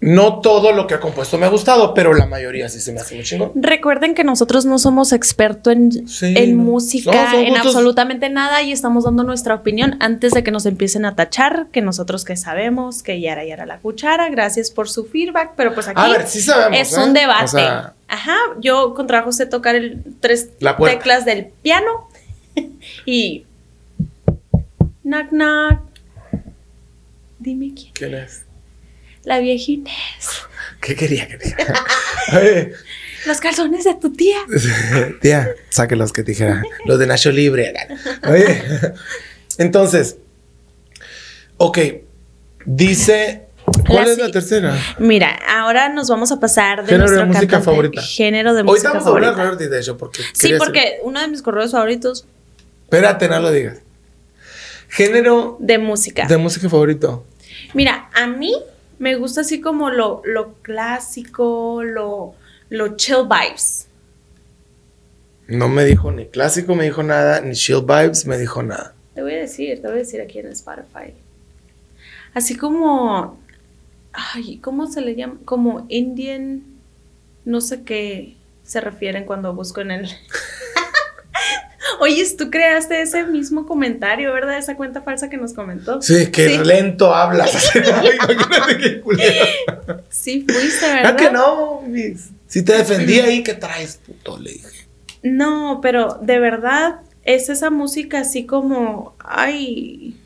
[SPEAKER 1] no todo lo que ha compuesto me ha gustado, pero la mayoría sí se me hace muy chingón.
[SPEAKER 2] Recuerden que nosotros no somos expertos en,
[SPEAKER 1] Sí,
[SPEAKER 2] en
[SPEAKER 1] no.
[SPEAKER 2] música,
[SPEAKER 1] No,
[SPEAKER 2] en
[SPEAKER 1] gustos-
[SPEAKER 2] absolutamente nada y estamos dando nuestra opinión antes de que nos empiecen a tachar, que nosotros que sabemos que Yara Yara la cuchara. Gracias por su feedback, pero pues aquí
[SPEAKER 1] A ver, sí sabemos.
[SPEAKER 2] es
[SPEAKER 1] ¿eh?
[SPEAKER 2] un debate.
[SPEAKER 1] O sea,
[SPEAKER 2] Ajá, yo con trabajo sé tocar el tres
[SPEAKER 1] La
[SPEAKER 2] teclas del piano y knock knock. Dime quién.
[SPEAKER 1] ¿quién es?
[SPEAKER 2] La vieja Inés.
[SPEAKER 1] ¿Qué quería que? Oye,
[SPEAKER 2] Los calzones de tu tía.
[SPEAKER 1] tía, saque los que te dijera. Los de Nacho Libre. Oye. Entonces, ok. Dice. ¿Cuál
[SPEAKER 2] La
[SPEAKER 1] es la tercera?
[SPEAKER 2] Mira, ahora nos vamos a pasar de
[SPEAKER 1] Género de música
[SPEAKER 2] cantante-
[SPEAKER 1] favorita.
[SPEAKER 2] Género de
[SPEAKER 1] Hoy
[SPEAKER 2] música
[SPEAKER 1] estamos a hablar
[SPEAKER 2] favorita.
[SPEAKER 1] alrededor de porque.
[SPEAKER 2] Sí, porque uno de mis correos favoritos
[SPEAKER 1] Espérate, no lo digas. Género
[SPEAKER 2] de música.
[SPEAKER 1] de música favorito.
[SPEAKER 2] Mira, a mí me gusta así como lo, lo clásico, lo, lo chill vibes.
[SPEAKER 1] No me dijo ni clásico, me dijo nada, ni chill vibes, me dijo nada.
[SPEAKER 2] Te voy a decir, te voy a decir aquí en Spotify. Así como, ay, ¿cómo se le llama? Como Indian, no sé qué se refieren cuando busco en el... Oye, tú creaste ese mismo comentario, ¿verdad? Esa cuenta falsa que nos comentó.
[SPEAKER 1] Sí, que
[SPEAKER 2] Sí.
[SPEAKER 1] lento hablas. Imagínate.
[SPEAKER 2] Sí, fuiste, ¿verdad?
[SPEAKER 1] Ah, que no. Si te defendí ahí, ¿qué traes, puto? Le dije.
[SPEAKER 2] No, pero de verdad es esa música así como, ay,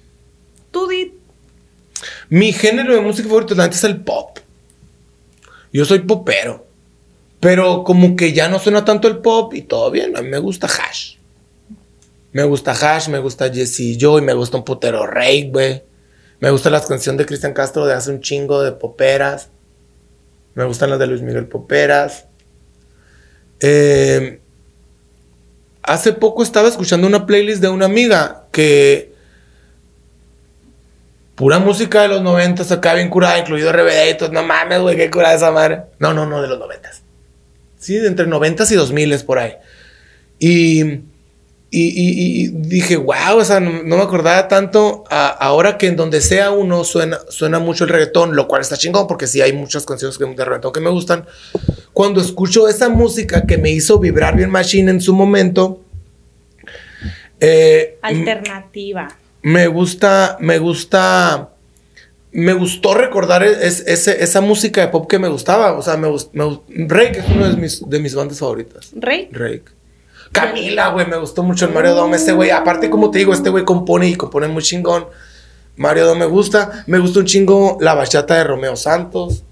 [SPEAKER 2] tú di,
[SPEAKER 1] Mi género de música favorito neta, es el pop. Yo soy popero. Pero como que ya no suena tanto el pop y todo bien. A mí me gusta Hash. Me gusta Hash, me gusta Jesse Joy, me gusta un putero Rey, güey. Me gustan las canciones de Cristian Castro de hace un chingo de poperas. Me gustan las de Luis Miguel Poperas. Eh, hace poco estaba escuchando una playlist de una amiga que pura música de los noventas acá bien curada, incluido todo. No mames, güey, qué curada esa madre. No, no, no, de los noventas. Sí, de entre noventas y dos miles por ahí. Y, y, y- y dije, wow, o sea, no, no me acordaba tanto. a- ahora que en donde sea uno suena, suena mucho el reggaetón, lo cual está chingón porque sí hay muchas canciones que- de reggaetón que me gustan. Cuando escucho esa música que me hizo vibrar bien machine en su momento, eh,
[SPEAKER 2] alternativa.
[SPEAKER 1] me gusta, me gusta, me gustó recordar es- ese- esa música de pop que me gustaba. O sea, me, me Rake es una de mis, de mis bandas favoritas.
[SPEAKER 2] Rey,
[SPEAKER 1] Rake. Camila, güey, me gustó mucho el Mario Dome. Este güey, aparte, como te digo, este güey compone y compone muy chingón. Mario Dome me gusta. Me gusta un chingo la bachata de Romeo Santos.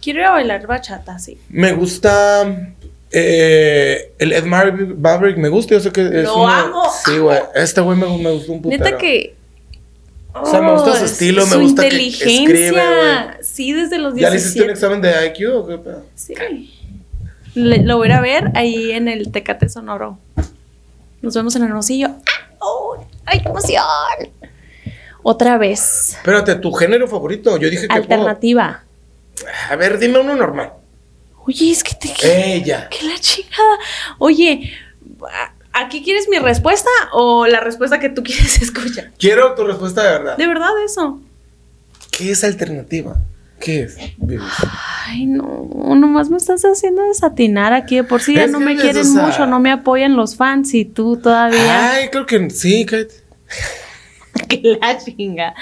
[SPEAKER 2] quiero ir a bailar bachata, sí.
[SPEAKER 1] Me gusta eh, el Ed Maverick, me gusta. Yo sé que es
[SPEAKER 2] Lo
[SPEAKER 1] una-
[SPEAKER 2] amo,
[SPEAKER 1] Sí, güey. Este güey me, me gustó un putero.
[SPEAKER 2] Neta que...
[SPEAKER 1] O sea, me gusta su
[SPEAKER 2] es-
[SPEAKER 1] estilo, me gusta que
[SPEAKER 2] inteligencia.
[SPEAKER 1] escribe,
[SPEAKER 2] sí, desde los
[SPEAKER 1] ¿Ya le hiciste un
[SPEAKER 2] 17.
[SPEAKER 1] examen de IQ o qué pedo?
[SPEAKER 2] Sí. Le- lo voy a ver ahí en el Tecate Sonoro. Nos vemos en Hermosillo. ¡Ah! ¡Oh! ¡Ay, qué emoción! Otra vez.
[SPEAKER 1] Espérate, ¿tu género favorito? Yo dije que
[SPEAKER 2] Alternativa.
[SPEAKER 1] A ver, dime uno normal.
[SPEAKER 2] Oye, es que te... ¿Qué,
[SPEAKER 1] Ella.
[SPEAKER 2] la chingada? Oye, ¿aquí quieres mi respuesta o la respuesta que tú quieres escuchar?
[SPEAKER 1] Quiero tu respuesta de verdad.
[SPEAKER 2] De verdad eso.
[SPEAKER 1] ¿Qué es alternativa? ¿Qué es?
[SPEAKER 2] Ay, no, nomás me estás haciendo desatinar aquí. De por sí ya no me quieren
[SPEAKER 1] o sea-
[SPEAKER 2] mucho, no me apoyan los fans y tú todavía.
[SPEAKER 1] Ay, creo que sí, cállate.
[SPEAKER 2] Que la chinga.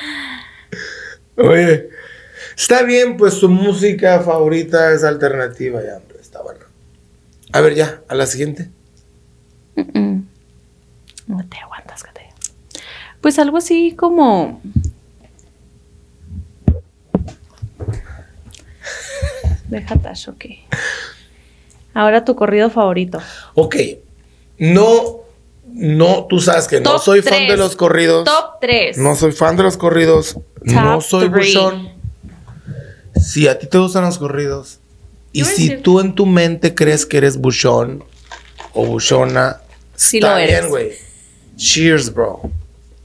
[SPEAKER 1] Oye, está bien, pues su música favorita es alternativa, ya, hombre, está bueno. A ver, ya, a la siguiente.
[SPEAKER 2] No te aguantas, que te. Pues algo así como. Déjate, ok. Ahora tu corrido favorito.
[SPEAKER 1] Ok, no, no, tú sabes que no soy fan de los corridos.
[SPEAKER 2] Top 3.
[SPEAKER 1] No soy fan de los corridos. no soy
[SPEAKER 2] three.
[SPEAKER 1] buchón. Si a ti te gustan los corridos y si
[SPEAKER 2] decir-
[SPEAKER 1] tú en tu mente crees que eres buchón o buchona,
[SPEAKER 2] Sí
[SPEAKER 1] está
[SPEAKER 2] lo eres.
[SPEAKER 1] bien, güey. Cheers, bro.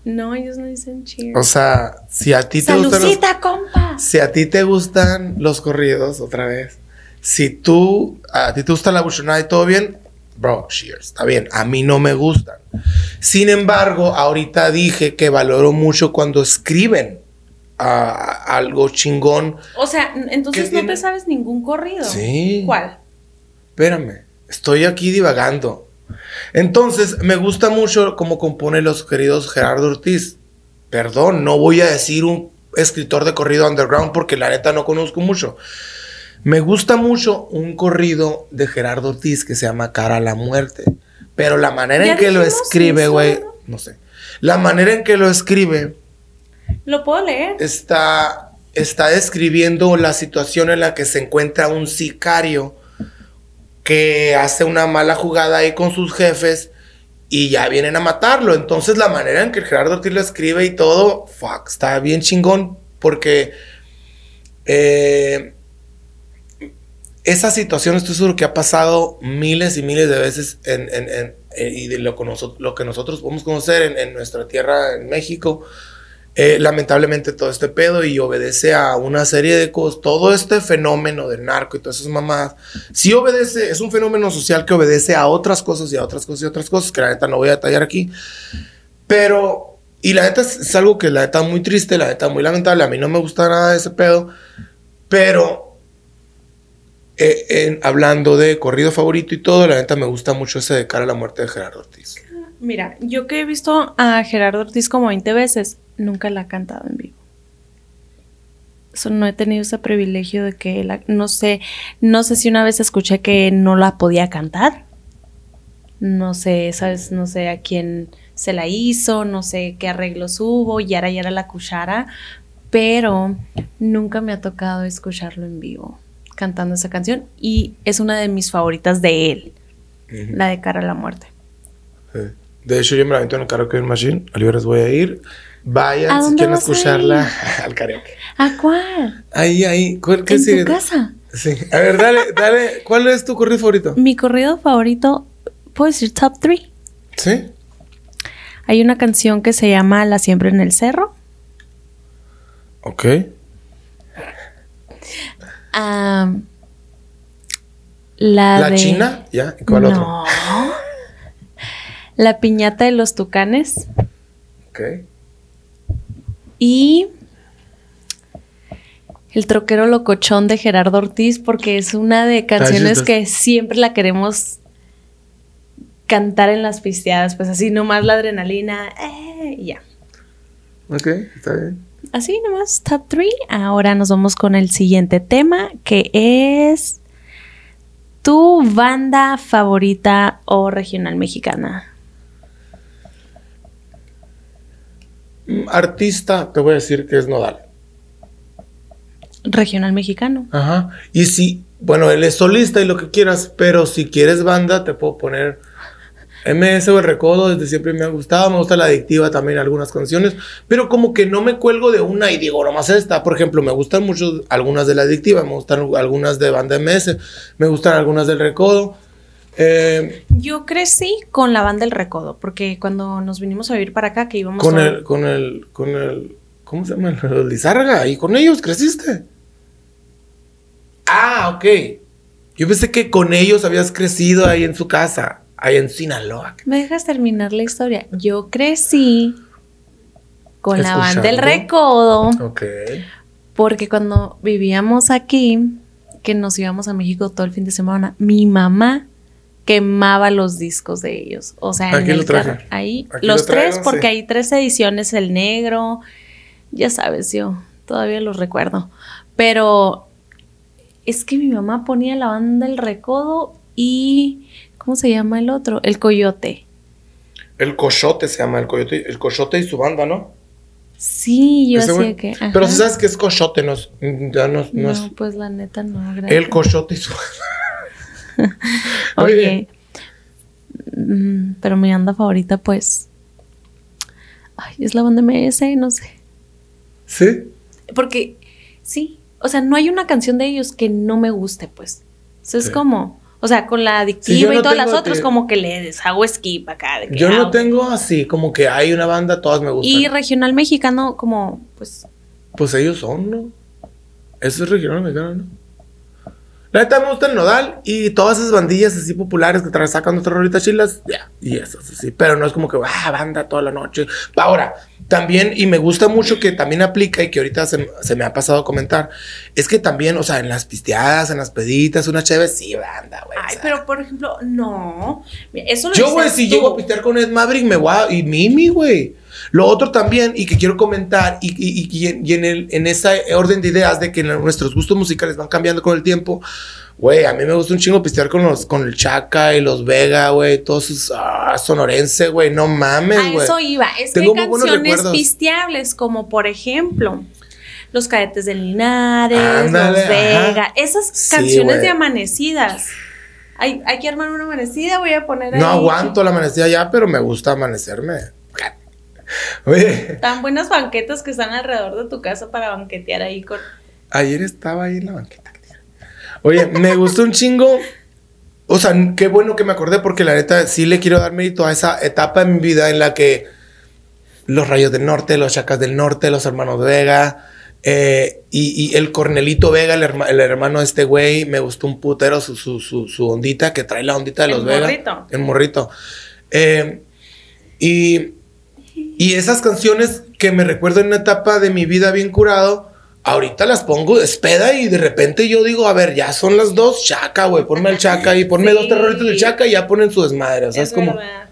[SPEAKER 2] No, ellos no dicen cheers.
[SPEAKER 1] O sea, si a ti te gustan los,
[SPEAKER 2] compa.
[SPEAKER 1] si a ti te gustan los corridos otra vez, si tú a ti te gusta la buchonada y todo bien, bro, cheers, está bien. A mí no me gustan. Sin embargo, ahorita dije que valoro mucho cuando escriben ah, algo chingón.
[SPEAKER 2] O sea, entonces
[SPEAKER 1] ¿Qué
[SPEAKER 2] no
[SPEAKER 1] tiene?
[SPEAKER 2] te sabes ningún corrido.
[SPEAKER 1] Sí.
[SPEAKER 2] ¿Cuál?
[SPEAKER 1] Espérame, estoy aquí divagando. Entonces, me gusta mucho cómo compone los queridos Gerardo Ortiz. Perdón, no voy a decir un escritor de corrido underground porque la neta no conozco mucho. Me gusta mucho un corrido de Gerardo Ortiz que se llama Cara a la Muerte. Pero la manera en que lo escribe, güey,
[SPEAKER 2] ¿no?
[SPEAKER 1] no sé. La manera en que lo escribe
[SPEAKER 2] ¿Lo puedo leer?
[SPEAKER 1] está, está describiendo la situación en la que se encuentra un sicario que hace una mala jugada ahí con sus jefes y ya vienen a matarlo. Entonces la manera en que Gerardo Ortiz lo escribe y todo, fuck, está bien chingón porque eh, esa situación estoy seguro que ha pasado miles y miles de veces en, y de lo, que nosotros podemos conocer en, nuestra tierra, en México. Eh, lamentablemente todo este pedo y obedece a una serie de cosas. Todo este fenómeno del narco y todas esas mamadas, sí obedece, es un fenómeno social que obedece a otras cosas y a otras cosas y otras cosas que la neta no voy a detallar aquí. Pero, y la neta es, algo que la neta muy triste, la neta muy lamentable. A mí no me gusta nada de ese pedo. Pero, eh, en, hablando de corrido favorito y todo, la neta me gusta mucho ese de cara a la muerte de Gerardo Ortiz.
[SPEAKER 2] Mira, yo que he visto a Gerardo Ortiz como 20 veces, nunca la ha cantado en vivo. no he tenido ese privilegio de que la, no sé, no sé si una vez escuché que no la podía cantar. No sé, sabes, no sé a quién se la hizo, no sé qué arreglos hubo, y ahora ya era la cuchara, pero nunca me ha tocado escucharlo en vivo cantando esa canción y es una de mis favoritas de él, la de Cara a la Muerte.
[SPEAKER 1] De hecho, yo me la aventé en el karaoke machine, a les voy a ir. Vayan si quieren escucharla al karaoke.
[SPEAKER 2] ¿A cuál?
[SPEAKER 1] Ahí, ahí.
[SPEAKER 2] ¿Cuál, ¿En tu casa?
[SPEAKER 1] Sí. A ver, dale, dale. ¿Cuál es tu corrido favorito?
[SPEAKER 2] Mi corrido favorito, ¿puedo decir top 3?
[SPEAKER 1] Sí.
[SPEAKER 2] Hay una canción que se llama La siempre en el cerro.
[SPEAKER 1] Ok.
[SPEAKER 2] la,
[SPEAKER 1] ¿La China? ¿Ya? ¿Cuál no.
[SPEAKER 2] La piñata de los tucanes.
[SPEAKER 1] Ok.
[SPEAKER 2] Y el troquero locochón de Gerardo Ortiz, porque es una de canciones que siempre la queremos cantar en las pisteadas, pues así nomás la adrenalina, eh, ya.
[SPEAKER 1] Ok, está bien.
[SPEAKER 2] Así nomás, top 3. Ahora nos vamos con el siguiente tema, que es tu banda favorita o regional mexicana.
[SPEAKER 1] Artista, te voy a decir que es Nodal.
[SPEAKER 2] Regional mexicano.
[SPEAKER 1] Ajá. Y si, bueno, él es solista y lo que quieras, pero si quieres banda, te puedo poner MS o el Recodo, desde siempre me ha gustado. Me gusta la adictiva también, algunas canciones, pero como que no me cuelgo de una y digo, nomás esta. Por ejemplo, me gustan mucho algunas de la adictiva, me gustan algunas de banda MS, me gustan algunas del Recodo.
[SPEAKER 2] Eh, Yo crecí con la banda El Recodo, porque cuando nos vinimos a vivir para acá, que íbamos
[SPEAKER 1] con el, con el, con el, ¿cómo se llama? El Lizárraga, y con ellos creciste. Ah, ok. Yo pensé que con ellos habías crecido ahí en su casa, ahí en Sinaloa.
[SPEAKER 2] ¿Me dejas terminar la historia? Yo crecí con la banda El Recodo.
[SPEAKER 1] Ok.
[SPEAKER 2] Porque cuando vivíamos aquí, que nos íbamos a México todo el fin de semana, mi mamá quemaba los discos de ellos. O sea, en el. Ahí, los tres, porque hay tres ediciones, el negro, ya sabes, yo todavía los recuerdo. Pero es que mi mamá ponía la banda El Recodo y. ¿Cómo se llama el otro? El Coyote.
[SPEAKER 1] El Coyote se llama el Coyote. El Coyote y su banda, ¿no?
[SPEAKER 2] Sí, yo hacía que.
[SPEAKER 1] Pero si sabes que es Coyote, no es.
[SPEAKER 2] no, pues la neta no.
[SPEAKER 1] El Coyote y su banda.
[SPEAKER 2] Oye. Mm, pero mi banda favorita, pues. Ay, es la banda MS, no sé.
[SPEAKER 1] ¿Sí?
[SPEAKER 2] Porque, sí. O sea, no hay una canción de ellos que no me guste, pues. es como. O sea, con la adictiva y todas las otras, como que le hago skip acá.
[SPEAKER 1] yo no tengo así, como que hay una banda, todas me gustan.
[SPEAKER 2] Y regional mexicano, como, pues.
[SPEAKER 1] Pues ellos son, ¿no? Eso es regional mexicano, ¿no? La neta me gusta el nodal y todas esas bandillas así populares que te sacan nuestras rolitas chilas, ya, y eso, sí, pero no es como que, ah, banda toda la noche. Ahora, también, y me gusta mucho que también aplica y que ahorita se, me ha pasado a comentar, es que también, o sea, en las pisteadas, en las peditas, una chévere, sí, banda, güey.
[SPEAKER 2] Ay, pero por ejemplo, no. Eso lo
[SPEAKER 1] Yo, güey, si llego a pistear con Ed Maverick, me voy a, y Mimi, güey. Lo otro también, y que quiero comentar, y, y, y, en, el, en esa orden de ideas de que nuestros gustos musicales van cambiando con el tiempo, güey, a mí me gusta un chingo pistear con los con el Chaca y los Vega, güey, todos sus ah, sonorense, güey, no mames, güey.
[SPEAKER 2] A eso iba, es que hay canciones pisteables, como por ejemplo, los cadetes de Linares, los Vega, esas canciones de amanecidas. Hay, hay que armar una amanecida, voy a poner
[SPEAKER 1] No
[SPEAKER 2] ahí-
[SPEAKER 1] aguanto la amanecida ya, pero me gusta amanecerme. Oye,
[SPEAKER 2] Tan buenas banquetas que están alrededor de tu casa para banquetear ahí con...
[SPEAKER 1] ayer estaba ahí en la banqueta. Oye, me gustó un chingo. O sea, qué bueno que me acordé porque la neta sí le quiero dar mérito a esa etapa en mi vida en la que los Rayos del Norte, los Chacas del Norte, los hermanos Vega eh, y, y el Cornelito Vega, el, herma- el hermano de este güey, me gustó un putero su, su, su, su ondita, que trae la ondita de
[SPEAKER 2] El
[SPEAKER 1] los Vega.
[SPEAKER 2] morrito.
[SPEAKER 1] El morrito. Eh, y, y esas canciones que me recuerdo en una etapa de mi vida bien curado, ahorita las pongo de espeda y de repente yo digo, a ver, ya son las dos, chaca, güey, ponme el chaca y ponme
[SPEAKER 2] Sí.
[SPEAKER 1] dos terroritos de chaca y ya ponen su desmadre. O sea, es, como...
[SPEAKER 2] verdad.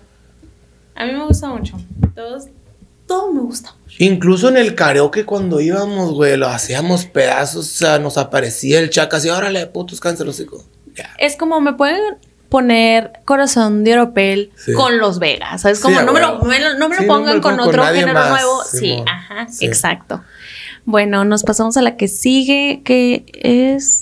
[SPEAKER 2] A mí me gusta mucho. Todos, todo me gusta mucho.
[SPEAKER 1] Incluso en el karaoke cuando íbamos, güey, lo hacíamos pedazos, o sea, nos aparecía el chaca así, órale, putos cáncer, hocico. Ya.
[SPEAKER 2] Es como me pueden poner corazón de oropel
[SPEAKER 1] Sí.
[SPEAKER 2] con los Vegas, ¿sabes? Como no, me lo,
[SPEAKER 1] huevo.
[SPEAKER 2] me lo- no me lo
[SPEAKER 1] Sí, no me
[SPEAKER 2] pongan
[SPEAKER 1] lo
[SPEAKER 2] con otro género
[SPEAKER 1] más,
[SPEAKER 2] nuevo.
[SPEAKER 1] sí,
[SPEAKER 2] ajá, exacto. Bueno, nos pasamos a la que sigue, que es...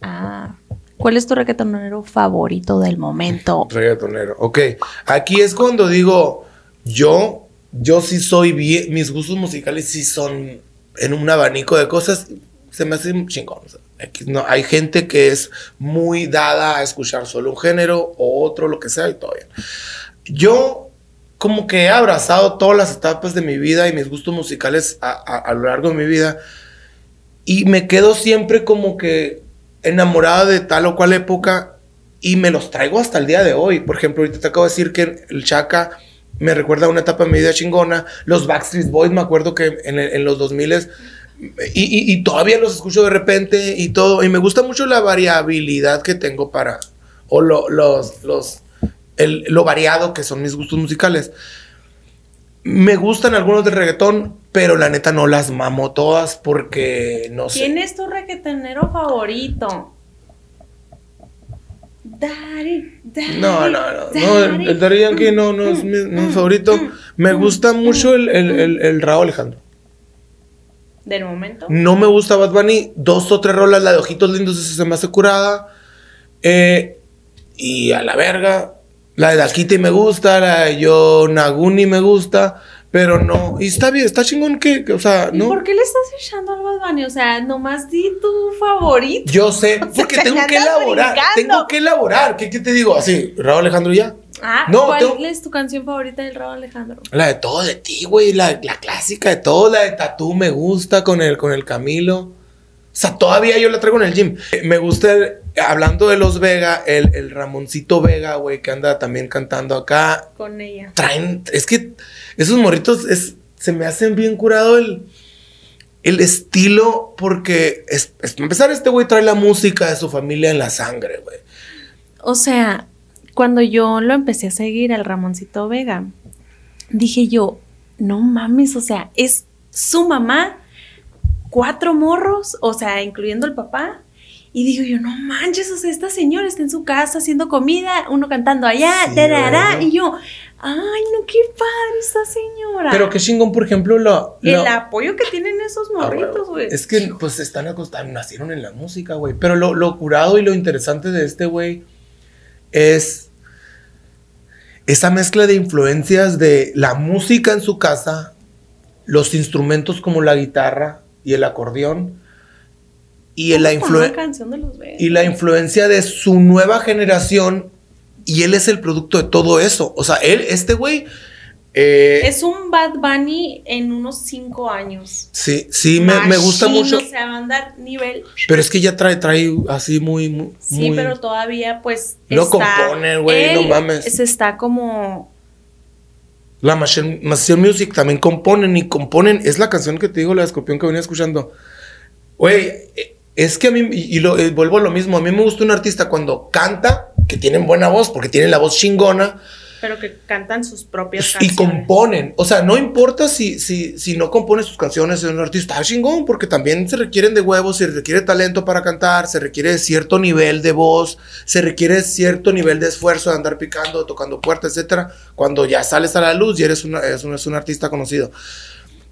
[SPEAKER 2] Ah, ¿cuál es tu reggaetonero favorito del momento?
[SPEAKER 1] Reggaetonero. Ok. Aquí es cuando digo, yo, yo sí soy bien, mis gustos musicales sí son en un abanico de cosas, se me hace chingón. X, no, hay gente que es muy dada a escuchar solo un género o otro, lo que sea, y todo bien. Yo como que he abrazado todas las etapas de mi vida y mis gustos musicales a, lo largo de mi vida y me quedo siempre como que enamorado de tal o cual época y me los traigo hasta el día de hoy. Por ejemplo, ahorita te acabo de decir que el Chaka me recuerda a una etapa de mi vida chingona. Los Backstreet Boys, me acuerdo que en, los 2000 y, y- y todavía los escucho de repente y todo. Y me gusta mucho la variabilidad que tengo para, o lo, los, los, el- lo variado que son mis gustos musicales. Me gustan algunos del reggaetón, pero la neta no las mamo todas porque no sé.
[SPEAKER 2] ¿Quién es tu reggaetonero favorito? Daddy, daddy,
[SPEAKER 1] No, no, no. no el, el Daddy Yankee no, no es mi, no es favorito. Me gusta mucho el, el, el, el Raúl Alejandro.
[SPEAKER 2] ¿Del momento?
[SPEAKER 1] No me gusta Bad Bunny. Dos o tres rolas, la de Ojitos Lindos, esa se me hace curada. Eh, y a la verga. La de Dakiti me gusta, la de Yo Naguni me gusta. Pero no. Y está bien, está chingón que, o sea,
[SPEAKER 2] ¿Y
[SPEAKER 1] no.
[SPEAKER 2] por qué le estás echando al Bad Bunny? O sea, nomás di tu favorito.
[SPEAKER 1] Yo sé, porque
[SPEAKER 2] te
[SPEAKER 1] tengo que elaborar.
[SPEAKER 2] brincando.
[SPEAKER 1] Tengo que elaborar. ¿Qué, qué te digo? Así, Raúl Alejandro ya.
[SPEAKER 2] Ah,
[SPEAKER 1] No,
[SPEAKER 2] ¿cuál
[SPEAKER 1] tengo-
[SPEAKER 2] es tu canción favorita del Raúl Alejandro?
[SPEAKER 1] La de todo de ti, güey. La, la clásica de todo. La de Tatú me gusta con el, con el Camilo. O sea, todavía yo la traigo en el gym. Eh, Me gusta, el- hablando de los Vega, el, el Ramoncito Vega, güey, que anda también cantando acá.
[SPEAKER 2] Con ella.
[SPEAKER 1] Traen, es que esos morritos es, se me hacen bien curado el, el estilo, porque es, es- para empezar, este güey trae la música de su familia en la sangre, güey.
[SPEAKER 2] O sea, cuando yo lo empecé a seguir al Ramoncito Vega, dije yo, no mames, o sea, es su mamá, cuatro morros, o sea, incluyendo el papá. Y digo yo, no manches, o sea, esta señora está en su casa haciendo comida, uno cantando allá,
[SPEAKER 1] Sí,
[SPEAKER 2] tarará, y yo, ay, no, qué padre esta señora.
[SPEAKER 1] Pero qué chingón, por ejemplo, lo...
[SPEAKER 2] el apoyo que tienen esos
[SPEAKER 1] Ah,
[SPEAKER 2] morritos, güey.
[SPEAKER 1] Es que pues están acostados, nacieron en la música, güey. Pero lo, lo curado y lo interesante de este güey es esa mezcla de influencias de la música en su casa, los instrumentos como la guitarra y el acordeón, y la, influencia de su nueva generación, y él es el producto de todo eso. O sea, él, este güey... eh,
[SPEAKER 2] Es un Bad Bunny en unos cinco años.
[SPEAKER 1] sí, sí, me, me gusta mucho.
[SPEAKER 2] O sea, va a andar nivel.
[SPEAKER 1] Pero es que ya trae, trae así muy, muy.
[SPEAKER 2] Sí,
[SPEAKER 1] muy-
[SPEAKER 2] pero todavía, pues.
[SPEAKER 1] Lo compone, güey, no mames.
[SPEAKER 2] Se está como.
[SPEAKER 1] La Machine, Machine Music también componen y componen. Es la canción que te digo, la de Escorpión que venía escuchando. Güey, eh, es que a mí, y, y lo, eh, vuelvo a lo mismo, a mí me gusta un artista cuando canta, que tienen buena voz, porque tienen la voz chingona,
[SPEAKER 2] Pero que cantan sus propias
[SPEAKER 1] y
[SPEAKER 2] canciones.
[SPEAKER 1] componen. O sea, no importa si, si, si no compone sus canciones, es un artista chingón, porque también se requieren de huevos, se requiere talento para cantar, se requiere cierto nivel de voz, se requiere cierto nivel de esfuerzo de andar picando, tocando puertas, etcétera. Cuando ya sales a la luz y eres, una, eres, un, eres un artista conocido.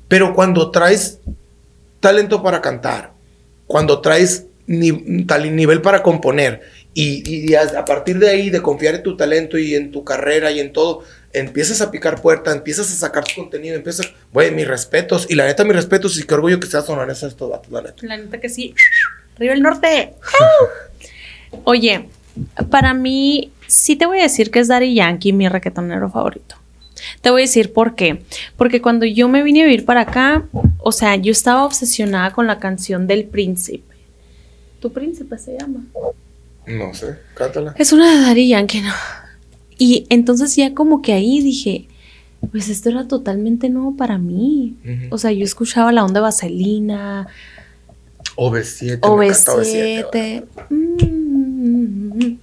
[SPEAKER 1] Pero cuando traes talento para cantar, cuando traes ni, tal nivel para componer y, a, partir de ahí, de confiar en tu talento y en tu carrera y en todo, empiezas a picar puerta, empiezas a sacar tu contenido, empiezas, güey, mis respetos. Y la neta, mis respetos y qué orgullo que seas honesto estos datos, la neta.
[SPEAKER 2] La neta que sí. Arriba el norte. Oye, para mí, sí te voy a decir que es Daddy Yankee mi raquetonero favorito. Te voy a decir por qué. Porque cuando yo me vine a vivir para acá, o sea, yo estaba obsesionada con la canción del príncipe. ¿Tu príncipe se llama?
[SPEAKER 1] No sé, cántala.
[SPEAKER 2] Es una de Daddy Yankee, ¿no? Y entonces ya como que ahí dije, pues esto era totalmente nuevo para mí. O sea, yo escuchaba la onda vaselina.
[SPEAKER 1] OV7.
[SPEAKER 2] OV7. Mm.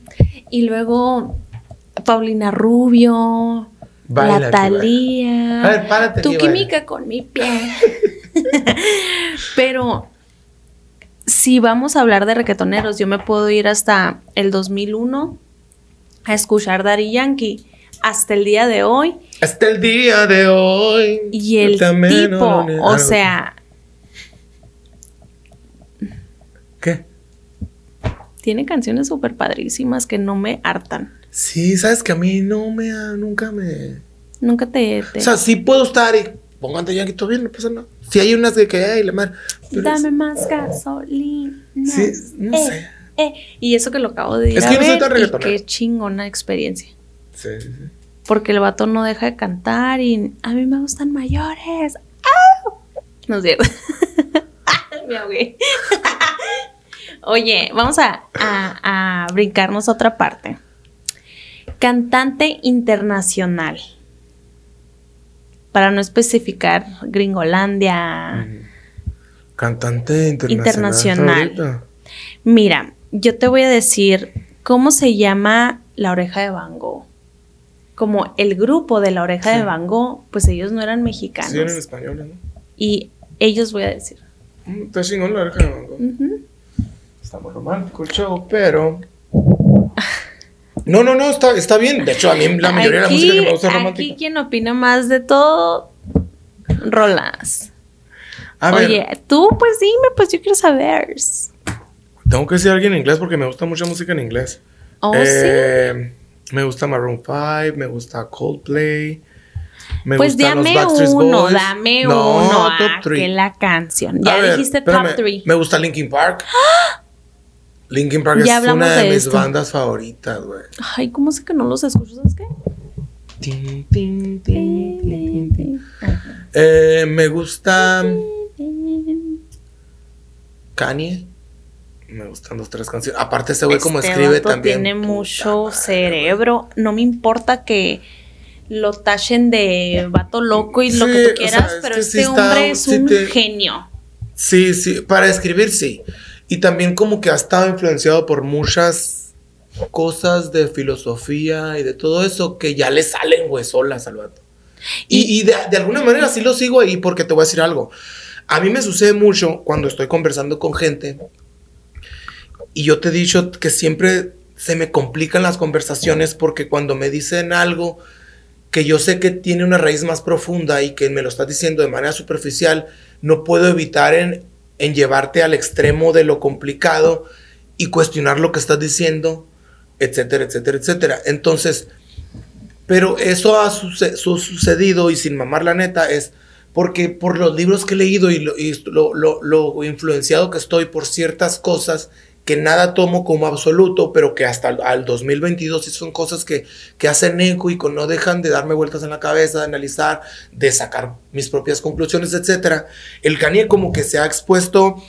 [SPEAKER 2] y luego Paulina Rubio. la Talía.
[SPEAKER 1] A ver, párate.
[SPEAKER 2] Tu química con mi piel. Pero si vamos a hablar de requetoneros, yo me puedo ir hasta el 2001 a escuchar Daddy Yankee hasta el día de hoy.
[SPEAKER 1] Hasta el día de hoy.
[SPEAKER 2] Y el tipo, o sea...
[SPEAKER 1] ¿Qué?
[SPEAKER 2] Tiene canciones súper padrísimas que no me hartan.
[SPEAKER 1] Sí, sabes que a mí no me... Nunca me...
[SPEAKER 2] Nunca te...
[SPEAKER 1] O sea, sí puedo estar y pongan de Yankee todo bien, no pasa nada. Si hay unas que, ay, la madre.
[SPEAKER 2] Dame más gasolina.
[SPEAKER 1] Sí, no
[SPEAKER 2] eh,
[SPEAKER 1] sé.
[SPEAKER 2] Eh. Y eso que lo acabo de decir.
[SPEAKER 1] Es que no soy tan
[SPEAKER 2] Qué chingona experiencia.
[SPEAKER 1] Sí, sí, sí.
[SPEAKER 2] Porque el vato no deja de cantar y a mí me gustan mayores. ¡Ah! No es cierto. me ahogué. Oye, vamos a, a, a brincarnos a otra parte. Cantante internacional para no especificar Gringolandia.
[SPEAKER 1] Cantante internacional. internacional.
[SPEAKER 2] Mira, yo te voy a decir cómo se llama La Oreja de Van Gogh. Como el grupo de La Oreja de Van Gogh, pues ellos no eran mexicanos. Sí,
[SPEAKER 1] eran españoles, ¿no?
[SPEAKER 2] Y ellos voy a decir.
[SPEAKER 1] Mm, está chingón La Oreja de Van Gogh. Está muy romántico el show, pero... No, no, no, está, está bien. De hecho, a mí la mayoría de la música que me gusta es romántica.
[SPEAKER 2] Aquí quien opina más de todo, Rolas. Oye, tú pues dime, pues yo quiero saber.
[SPEAKER 1] Tengo que decir a alguien en inglés porque me gusta mucha música en inglés.
[SPEAKER 2] Oh, eh,
[SPEAKER 1] Me gusta Maroon 5, me gusta Coldplay.
[SPEAKER 2] Me pues dame uno, dame uno. Top ah, que la canción. Ya dijiste top 3.
[SPEAKER 1] Me gusta Linkin Park. Linkin Park es una de, mis bandas favoritas, güey.
[SPEAKER 2] Ay, ¿cómo sé que no los escucho? ¿Sabes qué?
[SPEAKER 1] Eh, me gusta Kanye. Me gustan dos, tres canciones. Aparte, ese güey como este escribe también.
[SPEAKER 2] Tiene mucho cerebro. No me importa que lo tachen de vato loco y lo que tú quieras, pero este hombre es un genio.
[SPEAKER 1] Sí, sí, para escribir sí. Y también como que ha estado influenciado por muchas cosas de filosofía y de todo eso que ya le salen, güey, solas al vato. Y, de, alguna manera sí lo sigo ahí porque te voy a decir algo. A mí me sucede mucho cuando estoy conversando con gente y yo te he dicho que siempre se me complican las conversaciones porque cuando me dicen algo que yo sé que tiene una raíz más profunda y que me lo estás diciendo de manera superficial, no puedo evitar en en llevarte al extremo de lo complicado y cuestionar lo que estás diciendo, etcétera, etcétera, etcétera. Entonces, pero eso ha sucedido y sin mamar la neta es porque por los libros que he leído y, lo, lo influenciado que estoy por ciertas cosas que nada tomo como absoluto, pero que hasta al 2022 son cosas que, que hacen eco y que no dejan de darme vueltas en la cabeza, de analizar, de sacar mis propias conclusiones, etc. El Kanye como que se ha expuesto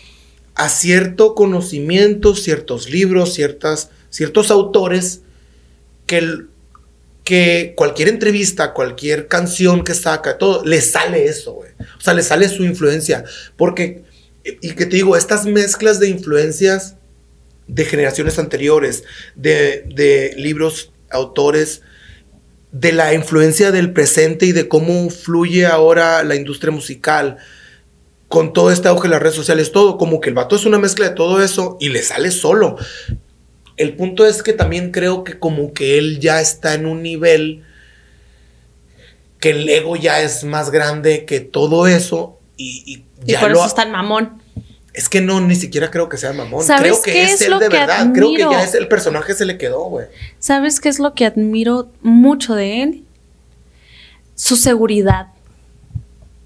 [SPEAKER 1] a cierto conocimiento, ciertos libros, ciertas, ciertos autores que, que cualquier entrevista, cualquier canción que saca, todo, le sale eso, güey. O sea, le sale su influencia. Porque, y que te digo, estas mezclas de influencias de generaciones anteriores, de, libros, autores, de la influencia del presente y de cómo fluye ahora la industria musical con todo este auge de las redes sociales, todo, como que el vato es una mezcla de todo eso y le sale solo. El punto es que también creo que como que él ya está en un nivel que el ego ya es más grande que todo eso y,
[SPEAKER 2] ya por eso es tan mamón.
[SPEAKER 1] Es que no, ni siquiera creo que sea mamón. Creo que es, él de verdad. Creo que ya es el personaje se le quedó, güey.
[SPEAKER 2] ¿Sabes qué es lo que admiro mucho de él? Su seguridad.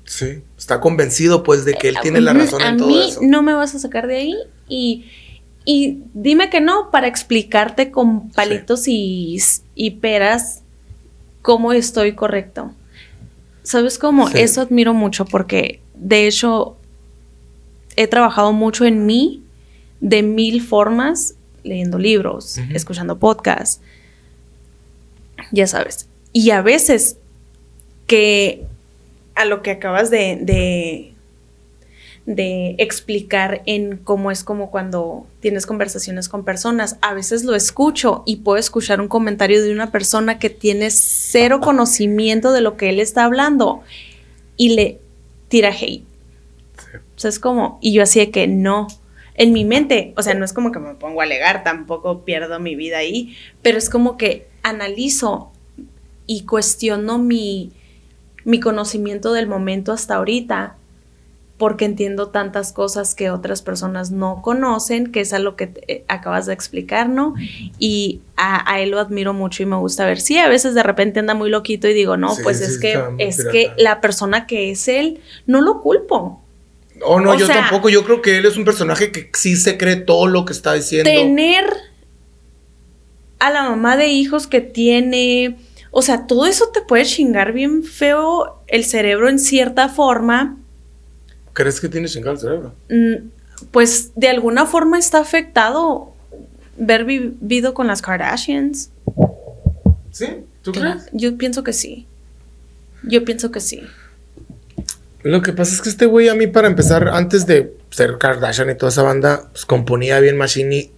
[SPEAKER 1] Sí, está convencido pues de que él tiene la razón en todo eso.
[SPEAKER 2] A mí no me vas a sacar de ahí y, y dime que no para explicarte con palitos y, y, peras cómo estoy correcto. ¿Sabes cómo? Eso admiro mucho porque de hecho he trabajado mucho en mí de mil formas, leyendo libros, escuchando podcasts, ya sabes. Y a veces que a lo que acabas de, de, explicar en cómo es como cuando tienes conversaciones con personas. A veces lo escucho y puedo escuchar un comentario de una persona que tiene cero conocimiento de lo que él está hablando y le tira hate. O sea, es como, y yo así de que no. En mi mente, o sea, no es como que me pongo a alegar, tampoco pierdo mi vida ahí, pero es como que analizo y cuestiono mi, mi conocimiento del momento hasta ahorita, porque entiendo tantas cosas que otras personas no conocen, que es a lo que eh, acabas de explicar, ¿no? Y a, él lo admiro mucho y me gusta ver. Sí, a veces de repente anda muy loquito y digo, no, pues es que es que la persona que es él, no lo culpo.
[SPEAKER 1] Oh, no, yo tampoco. Yo creo que él es un personaje que sí se cree todo lo que está diciendo.
[SPEAKER 2] Tener a la mamá de hijos que tiene. O sea, todo eso te puede chingar bien feo el cerebro en cierta forma.
[SPEAKER 1] ¿Crees que tiene chingado el cerebro?
[SPEAKER 2] Mm, pues de alguna forma está afectado ver vivido con las Kardashians.
[SPEAKER 1] ¿Sí? ¿Tú crees?
[SPEAKER 2] Yo pienso que sí. Yo pienso que sí.
[SPEAKER 1] Lo que pasa es que este güey a mí para empezar, antes de ser Kardashian y toda esa banda, pues componía bien Machine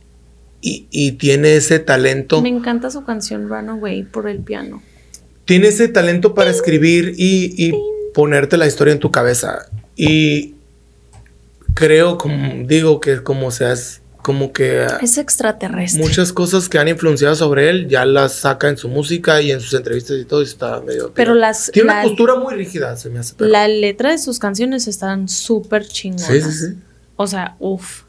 [SPEAKER 1] y, y, tiene ese talento.
[SPEAKER 2] Me encanta su canción Runaway por el piano.
[SPEAKER 1] Tiene ese talento para escribir y, y ponerte la historia en tu cabeza. Y creo, como digo, que como seas como que...
[SPEAKER 2] Es extraterrestre.
[SPEAKER 1] Muchas cosas que han influenciado sobre él ya las saca en su música y en sus entrevistas y todo y está medio...
[SPEAKER 2] Pero las...
[SPEAKER 1] Tiene una postura muy rígida, se me hace.
[SPEAKER 2] La letra de sus canciones están súper chingonas. Sí, sí, sí. O sea, uff,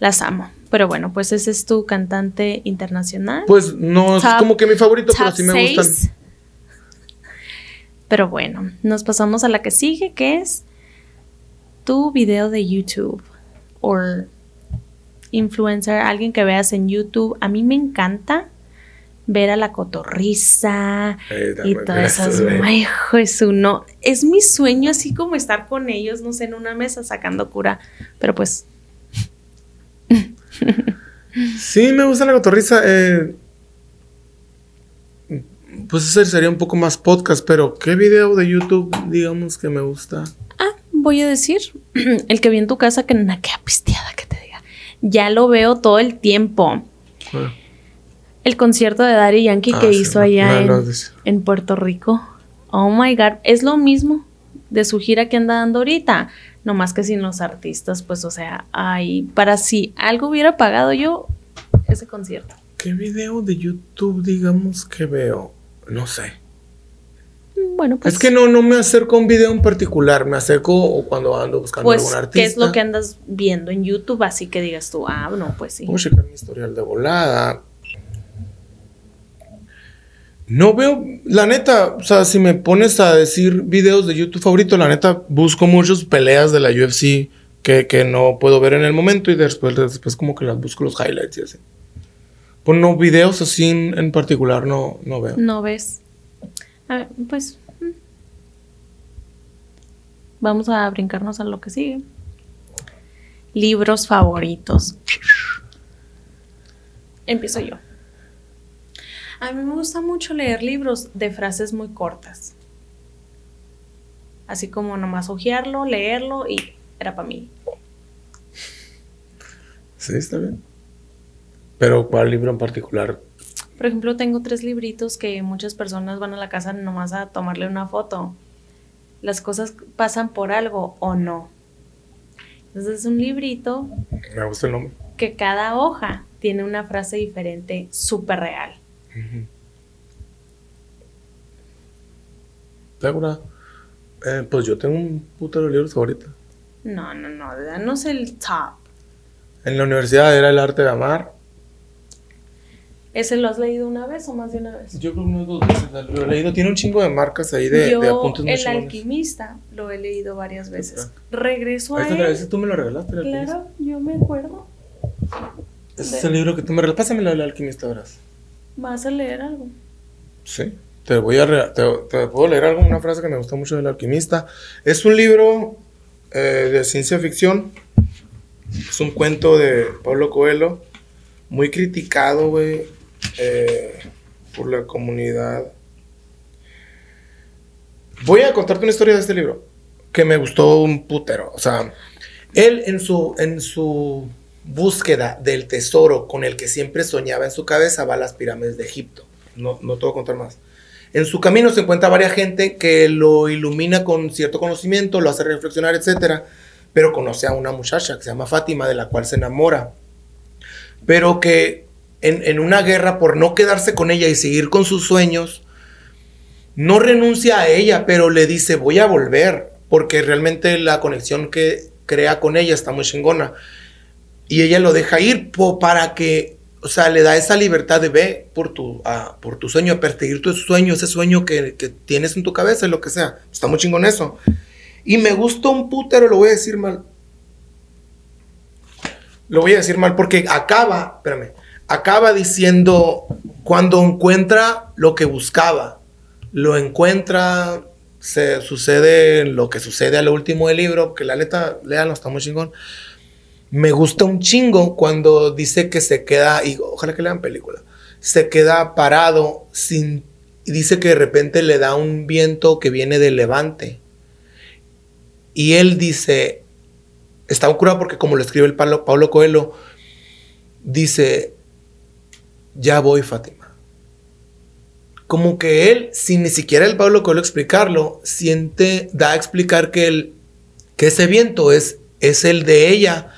[SPEAKER 2] las amo. Pero bueno, pues ese es tu cantante internacional.
[SPEAKER 1] Pues no es como que mi favorito, pero sí me gustan.
[SPEAKER 2] Pero bueno, nos pasamos a la que sigue, que es tu video de YouTube. O influencer, alguien que veas en YouTube. A mí me encanta ver a la cotorriza y todas esas. Es uno. Es mi sueño así como estar con ellos, no sé, en una mesa sacando cura. Pero pues.
[SPEAKER 1] sí, me gusta la cotorriza. Eh, pues ese sería un poco más podcast, pero ¿qué video de YouTube, digamos, que me gusta?
[SPEAKER 2] Ah, voy a decir, el que vi en tu casa que na queda pisteada que te ya lo veo todo el tiempo. Ah. El concierto de Daddy Yankee que ah, hizo allá en, Puerto Rico. Oh my God, es lo mismo de su gira que anda dando ahorita. No más que sin los artistas, pues, o sea, ay, para si algo hubiera pagado yo ese concierto.
[SPEAKER 1] ¿Qué video de YouTube, digamos, que veo? No sé.
[SPEAKER 2] Bueno, pues.
[SPEAKER 1] Es que no, no me acerco a un video en particular, me acerco cuando ando buscando pues, algún artista.
[SPEAKER 2] ¿Qué es lo que andas viendo en YouTube? Así que digas tú, ah, no, pues sí.
[SPEAKER 1] Voy a checar mi historial de volada. No veo, la neta, o sea, si me pones a decir videos de YouTube favorito, la neta, busco muchas peleas de la UFC que, que no puedo ver en el momento y después, después como que las busco los highlights y así. Pues no, videos así en, en particular no, no veo.
[SPEAKER 2] No ves. A ver, pues. Mm. Vamos a brincarnos a lo que sigue. Libros favoritos. Empiezo yo. A mí me gusta mucho leer libros de frases muy cortas. Así como nomás ojearlo, leerlo y era para mí.
[SPEAKER 1] Sí, está bien. Pero ¿cuál libro en particular
[SPEAKER 2] por ejemplo, tengo tres libritos que muchas personas van a la casa nomás a tomarle una foto. Las cosas pasan por algo o no. Entonces es un librito.
[SPEAKER 1] Me gusta el nombre.
[SPEAKER 2] Que cada hoja tiene una frase diferente, súper real.
[SPEAKER 1] Uh Eh, pues yo tengo un puto de libros ahorita.
[SPEAKER 2] No, no, no, danos el top.
[SPEAKER 1] En la universidad era El arte de amar.
[SPEAKER 2] ¿Ese lo has leído una vez o más de una vez?
[SPEAKER 1] Yo creo que unas dos veces lo he leído. Tiene un chingo de marcas ahí de,
[SPEAKER 2] Yo,
[SPEAKER 1] de apuntes
[SPEAKER 2] El alquimista, lo he leído varias veces. Regreso a
[SPEAKER 1] otra
[SPEAKER 2] él.
[SPEAKER 1] vez, tú me lo regalaste. El alquimista.
[SPEAKER 2] Claro, yo me acuerdo.
[SPEAKER 1] Ese es el libro que tú me regalaste. Pásamelo del alquimista, verás.
[SPEAKER 2] ¿Vas a leer algo?
[SPEAKER 1] Sí. Te voy a re- te, te puedo leer algo, una frase que me gustó mucho del alquimista. Es un libro eh, de ciencia ficción. Es un cuento de Pablo Coelho, muy criticado, güey, eh, por la comunidad. Voy a contarte una historia de este libro que me gustó un putero. O sea, él en su, en su búsqueda del tesoro con el que siempre soñaba en su cabeza va a las pirámides de Egipto. No, no te voy a contar más. En su camino se encuentra varias gente que lo ilumina con cierto conocimiento, lo hace reflexionar, etcétera, pero conoce a una muchacha que se llama Fátima, de la cual se enamora, pero que en, en una guerra por no quedarse con ella y seguir con sus sueños, no renuncia a ella, pero le dice voy a volver, porque realmente la conexión que crea con ella está muy chingona. Y ella lo deja ir po- para que, o sea, le da esa libertad de ve por tu, ah, por tu sueño, perseguir tu sueño, ese sueño que, que tienes en tu cabeza, lo que sea. Está muy chingón eso. Y me gusta un putero, lo voy a decir mal. Lo voy a decir mal porque acaba, espérame, acaba diciendo cuando encuentra lo que buscaba, lo encuentra, se sucede lo que sucede al último del libro, que la neta, léanlo, está muy chingón. Me gusta un chingo cuando dice que se queda, y ojalá que lean película, se queda parado sin, y dice que de repente le da un viento que viene del levante. Y él dice, está curado porque como lo escribe el Pablo, Pablo Coelho, dice, ya voy Fátima. Como que él, sin ni siquiera el Pablo Coelho explicarlo, siente, da a explicar que, el, que ese viento es, es el de ella,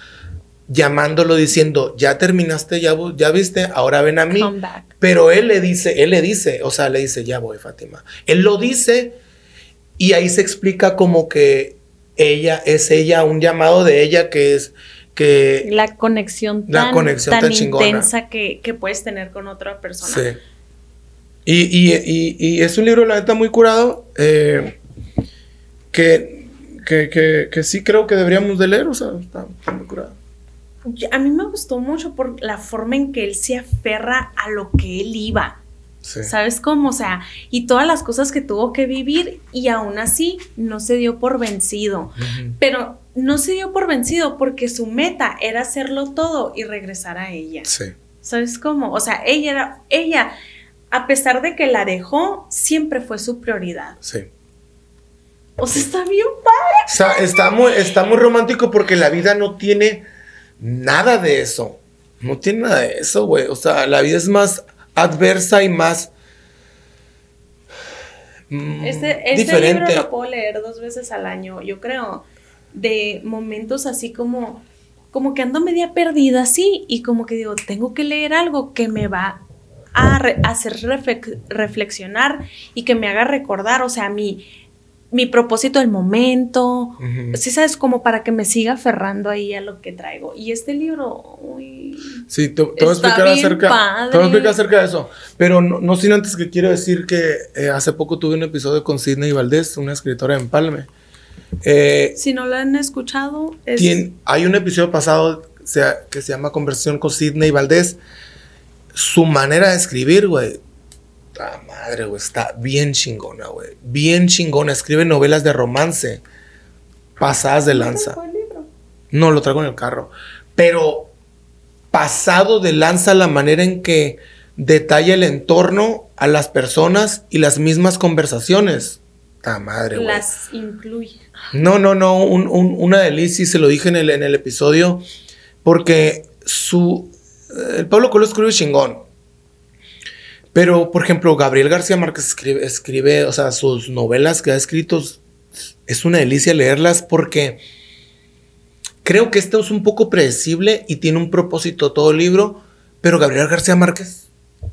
[SPEAKER 1] llamándolo diciendo, ya terminaste, ya, viste, ahora ven a mí. Pero él le dice, él le dice, o sea, le dice, ya voy, Fátima. Él lo dice y ahí se explica como que ella es ella, un llamado de ella que es que
[SPEAKER 2] La conexión
[SPEAKER 1] La
[SPEAKER 2] tan,
[SPEAKER 1] conexión
[SPEAKER 2] tan
[SPEAKER 1] tan chingona.
[SPEAKER 2] intensa que, que puedes tener con otra persona.
[SPEAKER 1] sí. Y, y, y, y es un libro, la neta, muy curado. eh, que, que, que, que sí creo que deberíamos de leer, o sea, está, está muy curado.
[SPEAKER 2] A mí me gustó mucho por la forma en que él se aferra a lo que él iba.
[SPEAKER 1] Sí.
[SPEAKER 2] ¿Sabes cómo? O sea, y todas las cosas que tuvo que vivir y aún así no se dio por vencido. Pero no se dio por vencido porque su meta era hacerlo todo y regresar a ella.
[SPEAKER 1] Sí.
[SPEAKER 2] ¿Sabes cómo? O sea, ella era, ella, a pesar de que la dejó, siempre fue su prioridad.
[SPEAKER 1] Sí.
[SPEAKER 2] O sea, está bien padre.
[SPEAKER 1] Está muy, está muy romántico porque la vida no tiene nada de eso. No tiene nada de eso, güey. O sea, la vida es más adversa y más. mm,
[SPEAKER 2] Este, este
[SPEAKER 1] diferente.
[SPEAKER 2] libro lo puedo leer dos veces al año, yo creo, de momentos así como, como que ando media perdida así y como que digo, tengo que leer algo que me va a re- hacer reflex- reflexionar y que me haga recordar, o sea, mi, mi propósito del momento,
[SPEAKER 1] Ujú.
[SPEAKER 2] sí sabes, como para que me siga aferrando ahí a lo que traigo. Y este libro, uy,
[SPEAKER 1] Sí, te, te voy explicar acerca, te voy a explicar acerca de eso. Pero no, no sin antes que quiero decir que eh, hace poco tuve un episodio con Sidney Valdés, una escritora de Empalme. Eh,
[SPEAKER 2] si no lo han escuchado, es...
[SPEAKER 1] Hay un episodio pasado sea- que se llama Conversación con Sidney Valdés. Su manera de escribir, güey. La madre, güey. Está bien chingona, güey. Bien chingona. Escribe novelas de romance. Pasadas de lanza. No, lo traigo en el carro. Pero pasado de lanza la manera en que detalla el entorno a las personas y las mismas conversaciones. La madre, güey.
[SPEAKER 2] Las incluye.
[SPEAKER 1] No, no, no, un- un- una delicia, y se lo dije en el, episodio, porque su... El Pablo Coelho escribe chingón. Pero, por ejemplo, Gabriel García Márquez escribe, escribe, o sea, sus novelas que ha escrito, es una delicia leerlas porque creo que esto es un poco predecible y tiene un propósito todo el libro, pero Gabriel García Márquez,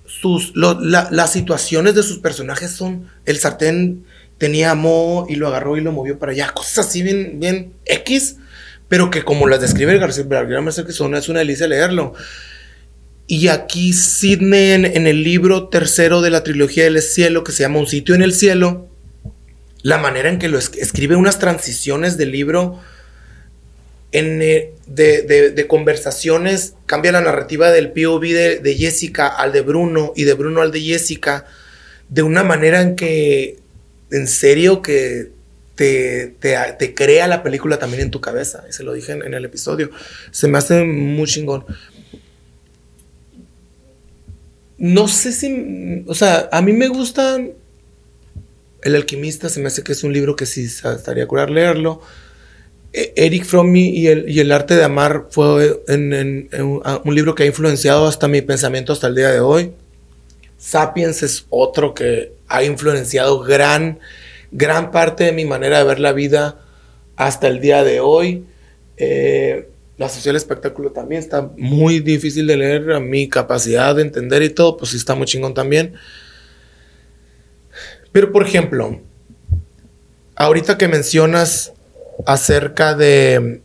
[SPEAKER 1] sus, las situaciones de sus personajes son, el sartén tenía mo y lo agarró y lo movió para allá, cosas así bien, bien X, pero que como las describe García Márquez, son, es una delicia leerlo. Y aquí Sidney en, el libro tercero de la trilogía del cielo, que se llama Un sitio en el cielo, la manera en que lo escribe unas transiciones del libro en, eh, de, conversaciones, cambia la narrativa del POV de, de Jessica al de Bruno y de Bruno al de Jessica, de una manera en que, en serio, que te, te, crea la película también en tu cabeza. Se lo dije en, el episodio. Se me hace muy chingón. No sé si, o sea, a mí me gustan El alquimista, se me hace que es un libro que sí estaría curar leerlo. E, Eric Fromm y el, y el arte de amar fue un libro que ha influenciado hasta mi pensamiento hasta el día de hoy. Sapiens es otro que ha influenciado gran gran parte de mi manera de ver la vida hasta el día de hoy. Eh, la social espectáculo también está muy difícil de leer, a mi capacidad de entender y todo, pues sí está muy chingón también. Pero por ejemplo, ahorita que mencionas acerca de,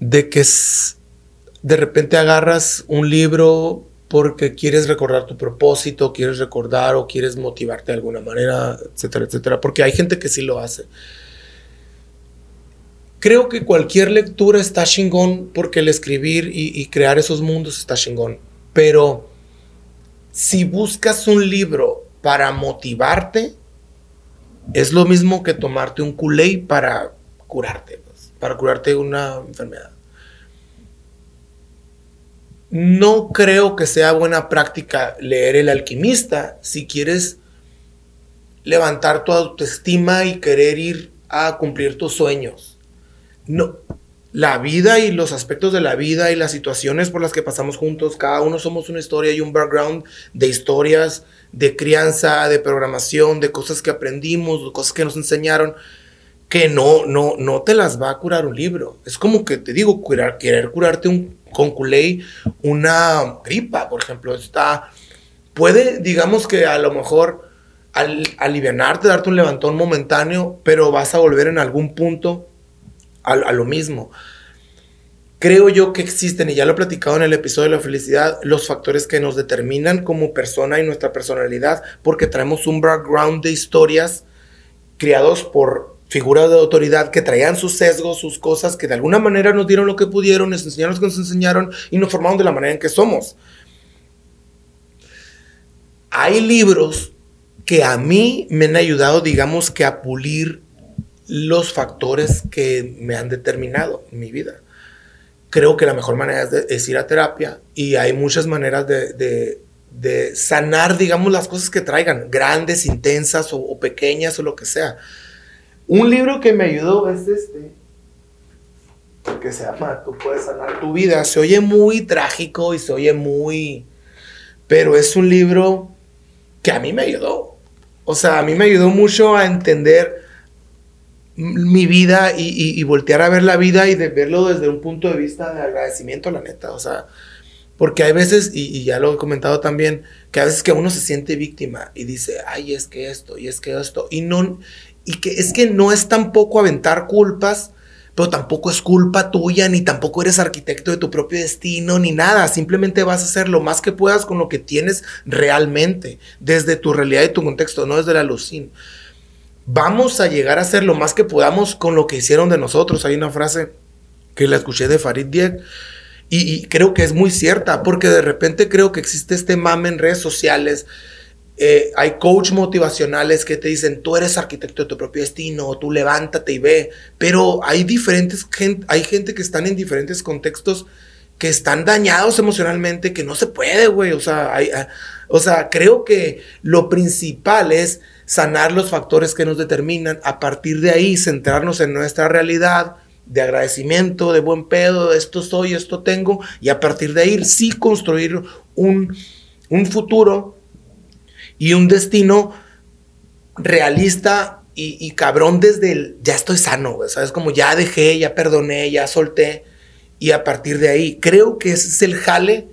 [SPEAKER 1] de que de repente agarras un libro porque quieres recordar tu propósito, quieres recordar o quieres motivarte de alguna manera, etcétera, etcétera, porque hay gente que sí lo hace. Creo que cualquier lectura está chingón porque el escribir y, crear esos mundos está chingón, pero si buscas un libro para motivarte, es lo mismo que tomarte un culé para curarte, pues, para curarte una enfermedad no creo que sea buena práctica leer El alquimista si quieres levantar tu autoestima y querer ir a cumplir tus sueños. No, la vida y los aspectos de la vida y las situaciones por las que pasamos juntos, cada uno somos una historia y un background de historias, de crianza, de programación, de cosas que aprendimos, de cosas que nos enseñaron, que no, no, no te las va a curar un libro. Es como que te digo, curar, querer curarte un, con culé una gripa, por ejemplo. Está, puede, digamos que a lo mejor al, alivianarte, darte un levantón momentáneo, pero vas a volver en algún punto a, a lo mismo. Creo yo que existen, y ya lo he platicado en el episodio de la felicidad, los factores que nos determinan como persona y nuestra personalidad, porque traemos un background de historias criados por figuras de autoridad que traían sus sesgos, sus cosas, que de alguna manera nos dieron lo que pudieron, nos enseñaron lo que nos enseñaron y nos formaron de la manera en que somos. Hay libros que a mí me han ayudado, digamos, que a pulir los factores que me han determinado en mi vida. Creo que la mejor manera es, ir a terapia y hay muchas maneras de, sanar, digamos, las cosas que traigan, grandes, intensas o pequeñas o lo que sea un libro que me ayudó es este, que se llama Tú puedes sanar tu vida. Se oye muy trágico y se oye muy... Pero es un libro que a mí me ayudó. O sea, a mí me ayudó mucho a entender mi vida y, voltear a ver la vida y de verlo desde un punto de vista de agradecimiento, la neta. O sea, porque hay veces, y, y, ya lo he comentado también, que a veces que uno se siente víctima y dice, ay, es que esto, y es que esto, y no, y que es que no es tampoco aventar culpas, pero tampoco es culpa tuya, ni tampoco eres arquitecto de tu propio destino, ni nada. Simplemente vas a hacer lo más que puedas con lo que tienes realmente, desde tu realidad y tu contexto, no desde la alucin. Vamos a llegar a hacer lo más que podamos con lo que hicieron de nosotros. Hay una frase que la escuché de Farid Diek y, y creo que es muy cierta, porque de repente creo que existe este mame en redes sociales eh, hay coach motivacionales que te dicen, tú eres arquitecto de tu propio destino, tú levántate y ve, pero hay diferentes, gente, hay gente que están en diferentes contextos que están dañados emocionalmente, que no se puede, güey, o sea, ah, o sea, creo que lo principal es sanar los factores que nos determinan, a partir de ahí centrarnos en nuestra realidad, de agradecimiento, de buen pedo, esto soy, esto tengo, y a partir de ahí sí construir un, un futuro y un destino realista y, cabrón desde el ya estoy sano, ¿sabes? Como ya dejé, ya perdoné, ya solté y a partir de ahí creo que ese es el jale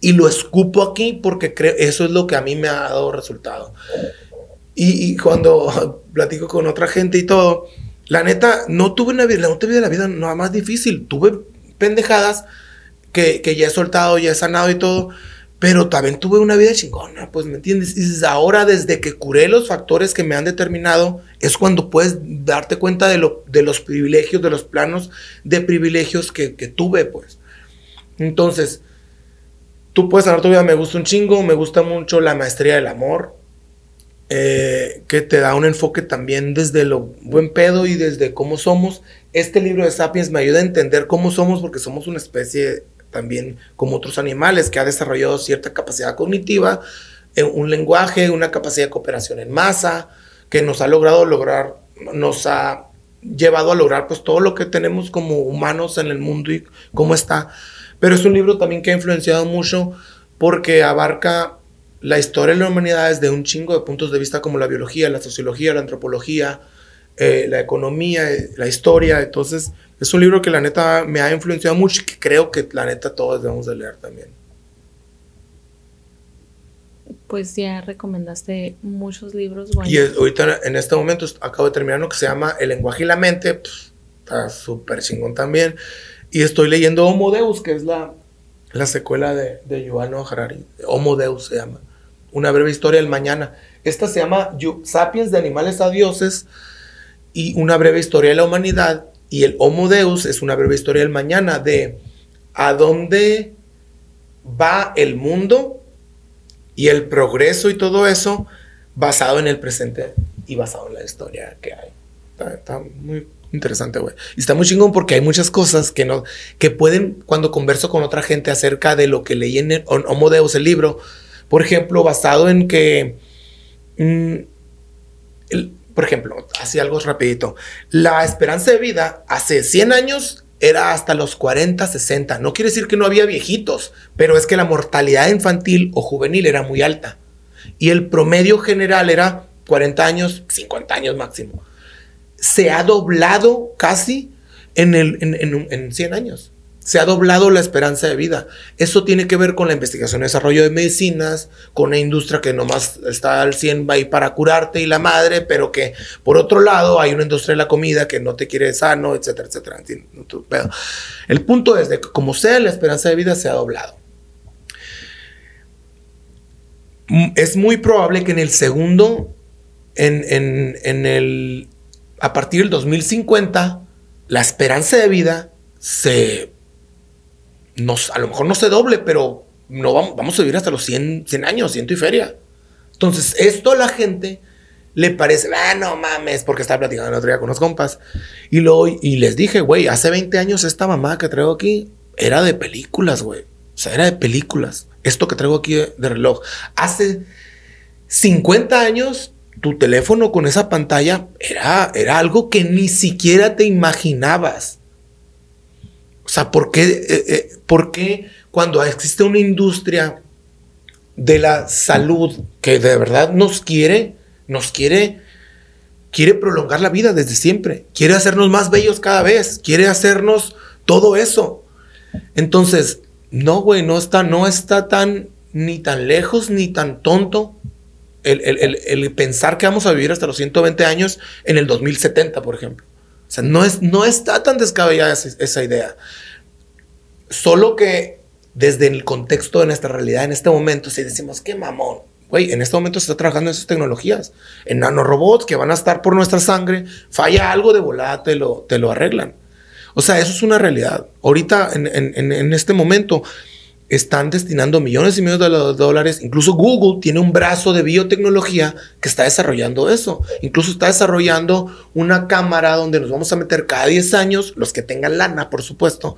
[SPEAKER 1] y lo escupo aquí porque creo eso es lo que a mí me ha dado resultado. Y, y cuando platico con otra gente y todo, La neta, no tuve una vida, no tuve la vida nada más difícil. Tuve pendejadas que, que ya he soltado, ya he sanado y todo. Pero también tuve una vida chingona, pues, ¿me entiendes? Y ahora, desde que curé los factores que me han determinado, es cuando puedes darte cuenta de, lo, de los privilegios, de los planos de privilegios que, que tuve, pues. Entonces, tú puedes hablar tu vida, me gusta un chingo, me gusta mucho la maestría del amor, eh, que te da un enfoque también desde lo buen pedo y desde cómo somos. Este libro de Sapiens me ayuda a entender cómo somos porque somos una especie también como otros animales, que ha desarrollado cierta capacidad cognitiva, eh, un lenguaje, una capacidad de cooperación en masa, que nos ha logrado lograr, nos ha llevado a lograr pues todo lo que tenemos como humanos en el mundo y cómo está. Pero es un libro también que ha influenciado mucho porque abarca la historia de la humanidad desde un chingo de puntos de vista como la biología, la sociología, la antropología, eh, la economía, eh, la historia. Entonces, es un libro que la neta me ha influenciado mucho y que creo que la neta todos debemos de leer también.
[SPEAKER 2] Pues ya recomendaste muchos libros
[SPEAKER 1] buenos. Y ahorita en este momento acabo de terminar uno que se llama El lenguaje y la mente. está súper chingón también. Y estoy leyendo Homo Deus, que es la, la secuela de, de Yuval Harari. Homo Deus se llama. Una breve historia del mañana. Esta se llama Sapiens de animales a dioses y una breve historia de la humanidad y el Homo Deus es una breve historia del mañana de a dónde va el mundo y el progreso y todo eso basado en el presente y basado en la historia que hay. Está, muy interesante, güey. Y está muy chingón porque hay muchas cosas que no, que pueden, cuando converso con otra gente acerca de lo que leí en el Homo Deus, el libro, por ejemplo, basado en que mm, el, por ejemplo, así algo rapidito. La esperanza de vida hace 100 años era hasta los 40, 60. No quiere decir que no había viejitos, pero es que la mortalidad infantil o juvenil era muy alta. Y el promedio general era 40 años, 50 años máximo. Se ha doblado casi en, el, en, en 100 años se ha doblado la esperanza de vida. Eso tiene que ver con la investigación y desarrollo de medicinas, con una industria que nomás está al 100 ahí para curarte y la madre, pero que por otro lado hay una industria de la comida que no te quiere sano, etcétera, etcétera. El punto es de que como sea, la esperanza de vida se ha doblado. Mm, es muy probable que en el segundo, en, en el, a partir del 2050, la esperanza de vida se a lo mejor no se doble, pero no vamos, vamos a vivir hasta los 100, 100 años, ciento y feria. Entonces, esto a la gente le parece, ah, no mames, porque estaba platicando el otro día con unos compas. Y, lo, y les dije, güey, hace 20 años esta mamá que traigo aquí era de películas, güey. O sea, era de películas. Esto que traigo aquí de, de reloj. Hace 50 años, tu teléfono con esa pantalla era, era algo que ni siquiera te imaginabas. O sea, ¿por qué, eh, eh, ¿por qué cuando existe una industria de la salud que de verdad nos quiere, nos quiere, quiere prolongar la vida desde siempre, quiere hacernos más bellos cada vez, quiere hacernos todo eso? Entonces, no, güey, no está, no está tan ni tan lejos ni tan tonto el, pensar que vamos a vivir hasta los 120 años en el 2070, por ejemplo. Sea, no, es, no está tan descabellada esa, idea. Solo que desde el contexto de nuestra realidad en este momento, si decimos, qué mamón, güey, en este momento se está trabajando en esas tecnologías, en nanorobots que van a estar por nuestra sangre, falla algo de volada, te lo, te lo arreglan. O sea, eso es una realidad. Ahorita, en, en este momento, están destinando millones y millones de dólares. Incluso Google tiene un brazo de biotecnología que está desarrollando eso. Incluso está desarrollando una cámara donde nos vamos a meter cada 10 años, los que tengan lana, por supuesto,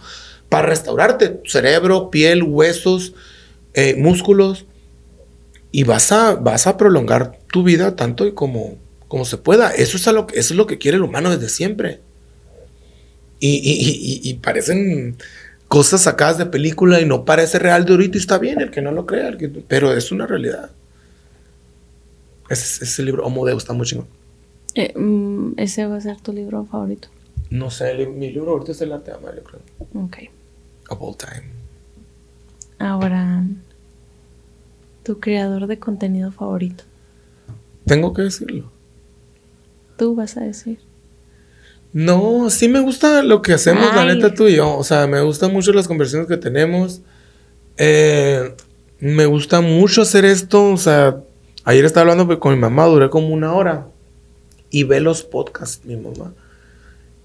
[SPEAKER 1] para restaurarte cerebro, piel, huesos, eh, músculos. Y vas a, vas a prolongar tu vida tanto y como, como se pueda. Eso es, lo, eso es lo que quiere el humano desde siempre. y parecen cosas sacadas de película y no parece real de ahorita y está bien el que no lo crea, pero es una realidad. Ese, ese libro, Homo Deus, está muy chingón.
[SPEAKER 2] Eh, mm, ¿Ese va a ser tu libro favorito?
[SPEAKER 1] No sé, mi libro ahorita es El arte de amar, yo creo.
[SPEAKER 2] Ok.
[SPEAKER 1] Of all time.
[SPEAKER 2] Ahora, tu creador de contenido favorito.
[SPEAKER 1] Tengo que decirlo.
[SPEAKER 2] Tú vas a decir.
[SPEAKER 1] No, sí me gusta lo que hacemos, la neta, tú y yo. O sea, me gustan mucho las conversaciones que tenemos. Eh, me gusta mucho hacer esto. O sea, ayer estaba hablando con mi mamá, duré como una hora. Y ve los podcasts, mi mamá.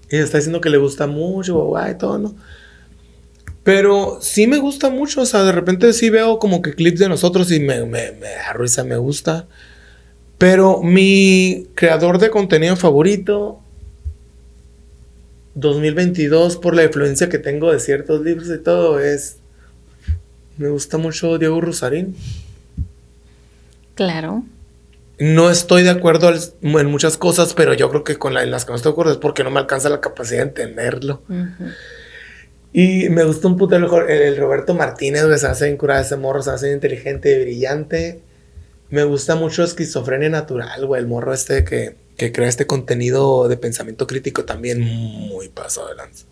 [SPEAKER 1] Y está diciendo que le gusta mucho, guau, y todo, ¿no? Pero sí me gusta mucho. O sea, de repente sí veo como que clips de nosotros y me, me, me da risa, me gusta. Pero mi creador de contenido favorito 2022 por la influencia que tengo de ciertos libros y todo es me gusta mucho Diego Rosarín.
[SPEAKER 2] Claro.
[SPEAKER 1] No estoy de acuerdo al- en muchas cosas, pero yo creo que con la- en las que no estoy de acuerdo es porque no me alcanza la capacidad de entenderlo. Y me gusta un puto el, el- Roberto Martínez, se hace bien ese morro, se hace inteligente y brillante. Me gusta mucho Esquizofrenia Natural, güey, el morro este que, que crea este contenido de pensamiento crítico también muy pasado de lanza.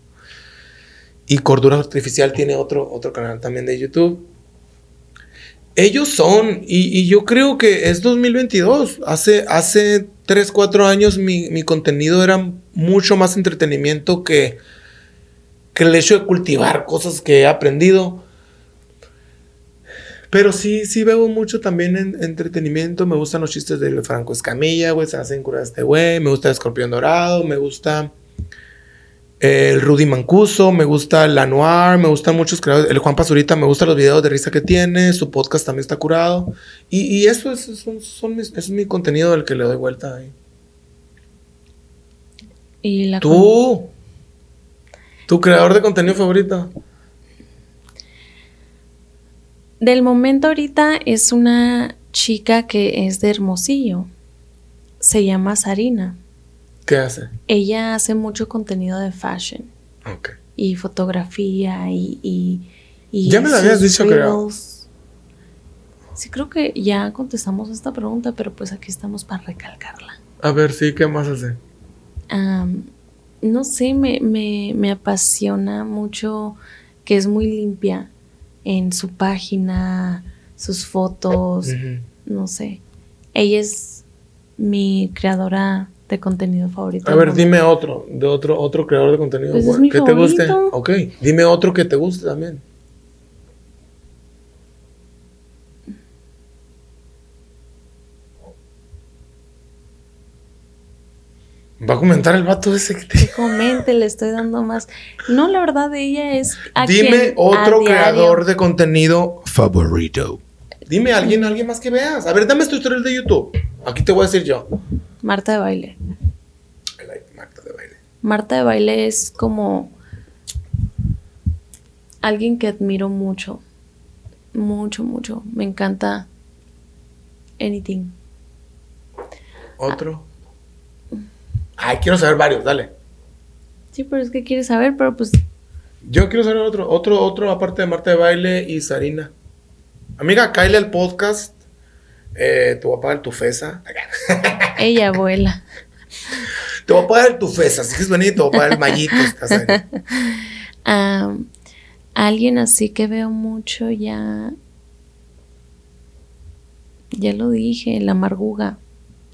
[SPEAKER 1] Y Cordura Artificial tiene otro, otro canal también de YouTube. Ellos son, y, yo creo que es 2022. Hace, hace 3, 4 años mi, mi contenido era mucho más entretenimiento que, que el hecho de cultivar cosas que he aprendido. Pero sí, sí veo mucho también en entretenimiento. Me gustan los chistes de Franco Escamilla, güey. Se hacen curar este güey. Me gusta el Escorpión Dorado. Me gusta el Rudy Mancuso. Me gusta el Anuar. Me gustan muchos creadores. El Juan Pazurita. Me gustan los videos de risa que tiene. Su podcast también está curado. Y, y eso es, son, son mis- es mi contenido del que le doy vuelta ahí.
[SPEAKER 2] Y la
[SPEAKER 1] Tú. Tu creador de contenido favorito.
[SPEAKER 2] Del momento ahorita es una chica que es de Hermosillo. Se llama Sarina.
[SPEAKER 1] ¿Qué hace?
[SPEAKER 2] Ella hace mucho contenido de fashion
[SPEAKER 1] Ok.
[SPEAKER 2] y fotografía y... y, y
[SPEAKER 1] Ya me lo habías dicho, creo.
[SPEAKER 2] Sí, creo que ya contestamos esta pregunta, pero pues aquí estamos para recalcarla.
[SPEAKER 1] A ver, sí, ¿qué más hace?
[SPEAKER 2] No sé, me, me, me apasiona mucho que es muy limpia en su página, sus fotos, no sé. Ella es mi creadora de contenido favorito.
[SPEAKER 1] A ver, dime otro, de otro, otro creador de contenido
[SPEAKER 2] Pues es
[SPEAKER 1] bueno,
[SPEAKER 2] mi
[SPEAKER 1] que te guste. Ok, dime otro que te guste también. Va a comentar el vato ese que te...
[SPEAKER 2] Comente, le estoy dando más. No, la verdad, ella es. a
[SPEAKER 1] Dime
[SPEAKER 2] quien
[SPEAKER 1] otro creador de contenido favorito. Dime a alguien, alguien más que veas. A ver, dame tu historial de YouTube. Aquí te voy a decir yo.
[SPEAKER 2] Marta de baile.
[SPEAKER 1] I like Marta de baile.
[SPEAKER 2] Marta de baile es como alguien que admiro mucho. Mucho, mucho. Me encanta anything.
[SPEAKER 1] Otro. Ay, quiero saber varios, dale.
[SPEAKER 2] Sí, pero es que quieres saber, pero pues
[SPEAKER 1] Yo quiero saber otro, otro, otro aparte de Marta de baile y Sarina. Amiga, Kyle el podcast. Eh, te voy a pagar tu fesa.
[SPEAKER 2] ella vuela.
[SPEAKER 1] Te voy a pagar tu fesa. Si quieres venir, te voy a pagar el mallito.
[SPEAKER 2] Am, alguien así que veo mucho ya. Ya lo dije, la Marguga.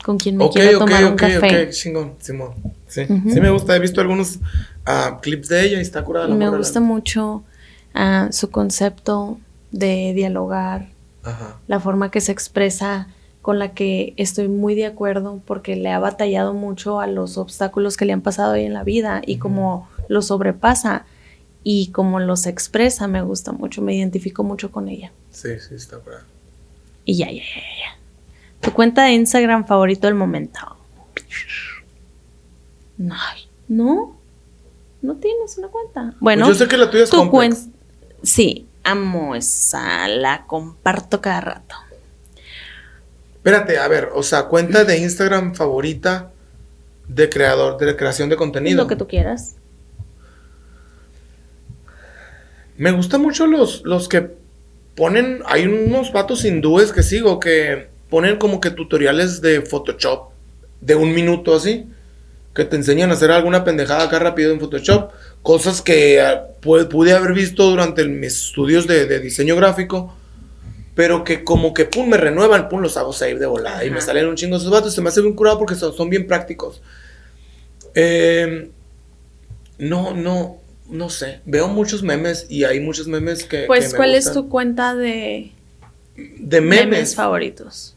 [SPEAKER 2] Con quien me
[SPEAKER 1] Ok,
[SPEAKER 2] quiero
[SPEAKER 1] ok,
[SPEAKER 2] tomar un
[SPEAKER 1] ok,
[SPEAKER 2] café.
[SPEAKER 1] ok, chingón, Simón. Sí, sí me gusta. He visto algunos ah, clips de ella y está curada la
[SPEAKER 2] me gusta
[SPEAKER 1] la-
[SPEAKER 2] mucho ah, su concepto de dialogar,
[SPEAKER 1] Ajá.
[SPEAKER 2] la forma que se expresa, con la que estoy muy de acuerdo porque le ha batallado mucho a los obstáculos que le han pasado hoy en la vida y como los sobrepasa y como los expresa me gusta mucho, me identifico mucho con ella.
[SPEAKER 1] Sí, sí, está curada.
[SPEAKER 2] Y ya, ya, ya, ya. Tu cuenta de Instagram favorito del momento. No, no, no tienes una cuenta. Bueno,
[SPEAKER 1] Pues yo sé que la tuya es
[SPEAKER 2] tu cuenta. Sí, amo esa, la comparto cada rato.
[SPEAKER 1] Espérate, a ver, o sea, cuenta de Instagram favorita de creador, de creación de contenido.
[SPEAKER 2] Lo que tú quieras.
[SPEAKER 1] Me gustan mucho los, los que ponen, hay unos vatos hindúes que sigo que ponen como que tutoriales de Photoshop de un minuto así, que te enseñan a hacer alguna pendejada acá rápido en Photoshop, cosas que ah, pu- pude haber visto durante el- mis estudios de, de diseño gráfico, pero que como que pum, me renuevan, pum, los hago save de volada y me salen un chingo esos vatos, se me hace bien curado porque son, son bien prácticos. Eh, No, no, no sé. Veo muchos memes y hay muchos memes que.
[SPEAKER 2] Pues,
[SPEAKER 1] que me
[SPEAKER 2] ¿cuál es tu cuenta de
[SPEAKER 1] De memes.
[SPEAKER 2] memes, favoritos?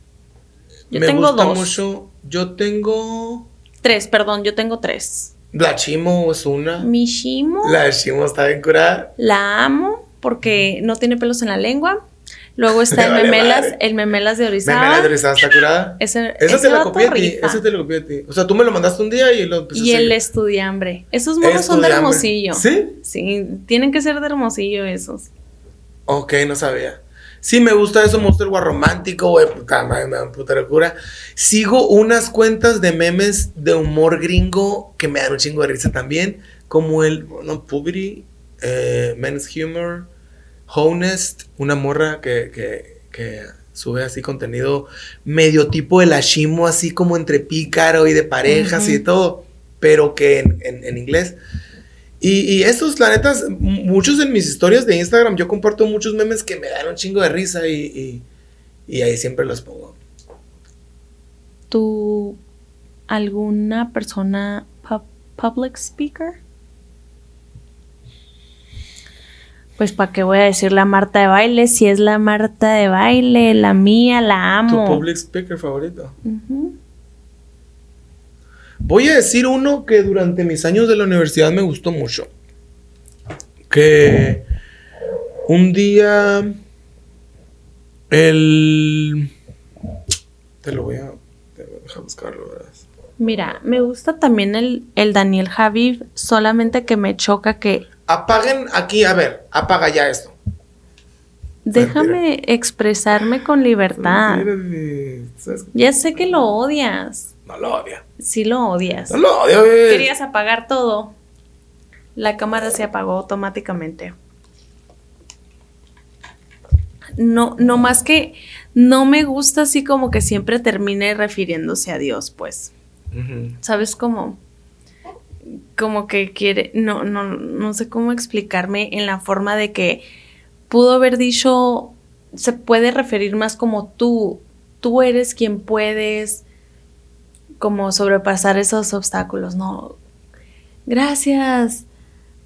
[SPEAKER 2] Yo
[SPEAKER 1] me
[SPEAKER 2] tengo
[SPEAKER 1] gusta
[SPEAKER 2] dos.
[SPEAKER 1] mucho. Yo tengo.
[SPEAKER 2] Tres, perdón, yo tengo tres.
[SPEAKER 1] La Chimo es una.
[SPEAKER 2] Mishimo,
[SPEAKER 1] La de Chimo está bien curada.
[SPEAKER 2] la amo porque no tiene pelos en la lengua. Luego está el
[SPEAKER 1] vale
[SPEAKER 2] memelas,
[SPEAKER 1] madre.
[SPEAKER 2] el memelas de Orizaba.
[SPEAKER 1] Memela de Orizaba está curada.
[SPEAKER 2] Ese,
[SPEAKER 1] Esa te la copié a ti. Esa te la copié a ti. O sea, tú me lo mandaste un día y lo
[SPEAKER 2] Y el estudiambre. Esos monos son de. Hermosillo.
[SPEAKER 1] ¿Sí?
[SPEAKER 2] Sí, tienen que ser de Hermosillo esos.
[SPEAKER 1] Ok, no sabía. Sí, me gusta eso, Monster War romántico, güey, puta madre, me da puta locura. Sigo unas cuentas de memes de humor gringo que me dan un chingo de risa también, como el, no, Puberty, eh, Men's Humor, Honest, una morra que, que, que sube así contenido medio tipo de la Shimo, así como entre pícaro y de parejas y todo, pero que en, en- en inglés. Y, y esos, la neta, muchos en mis historias de Instagram, yo comparto muchos memes que me dan un chingo de risa y, y, y ahí siempre los pongo.
[SPEAKER 2] ¿Tú, alguna persona pu- public speaker? Pues para qué voy a decir la Marta de baile, si es la Marta de baile, la mía, la
[SPEAKER 1] ¿Tu
[SPEAKER 2] amo.
[SPEAKER 1] public speaker favorito?
[SPEAKER 2] Ujú.
[SPEAKER 1] Voy a decir uno que durante mis años de la universidad me gustó mucho. Que un día el... Te lo voy a... Te voy a dejar buscarlo, ¿verdad?
[SPEAKER 2] Mira, me gusta también el, el Daniel Javid, solamente que me choca que
[SPEAKER 1] Apaguen aquí, a ver, apaga ya esto.
[SPEAKER 2] déjame expresarme con libertad. Ya sé que lo odias.
[SPEAKER 1] No lo odia.
[SPEAKER 2] Sí lo odias.
[SPEAKER 1] No lo odio.
[SPEAKER 2] Querías apagar todo. La cámara se apagó automáticamente. No, no más que no me gusta así como que siempre termine refiriéndose a Dios, pues. ¿Sabes cómo? Como que quiere, no, no, no sé cómo explicarme en la forma de que pudo haber dicho, se puede referir más como tú, tú eres quien puedes como sobrepasar esos obstáculos, ¿no? Gracias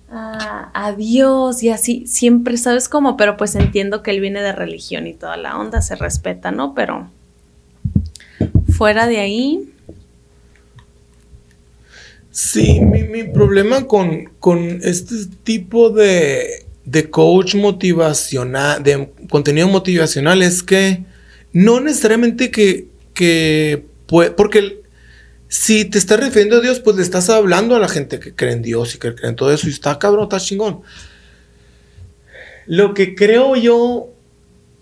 [SPEAKER 2] a, Dios y así, siempre, ¿sabes cómo? Pero pues entiendo que él viene de religión y toda la onda, se respeta, ¿no? Pero fuera de ahí,
[SPEAKER 1] Sí, mi, problema con, con este tipo de, de coach motivacional, de contenido motivacional es que no necesariamente que, que porque si te estás refiriendo a Dios, pues le estás hablando a la gente que cree en Dios y que cree en todo eso y está cabrón, está chingón. Lo que creo yo,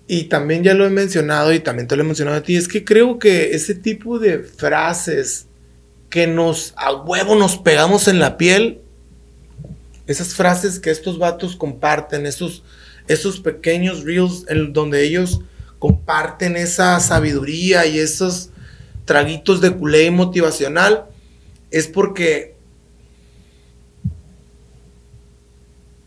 [SPEAKER 1] y también ya lo he mencionado y también te lo he mencionado a ti, es que creo que ese tipo de frases que nos a huevo nos pegamos en la piel, esas frases que estos vatos comparten, esos, esos pequeños reels en donde ellos comparten esa sabiduría y esos traguitos de culé motivacional, es porque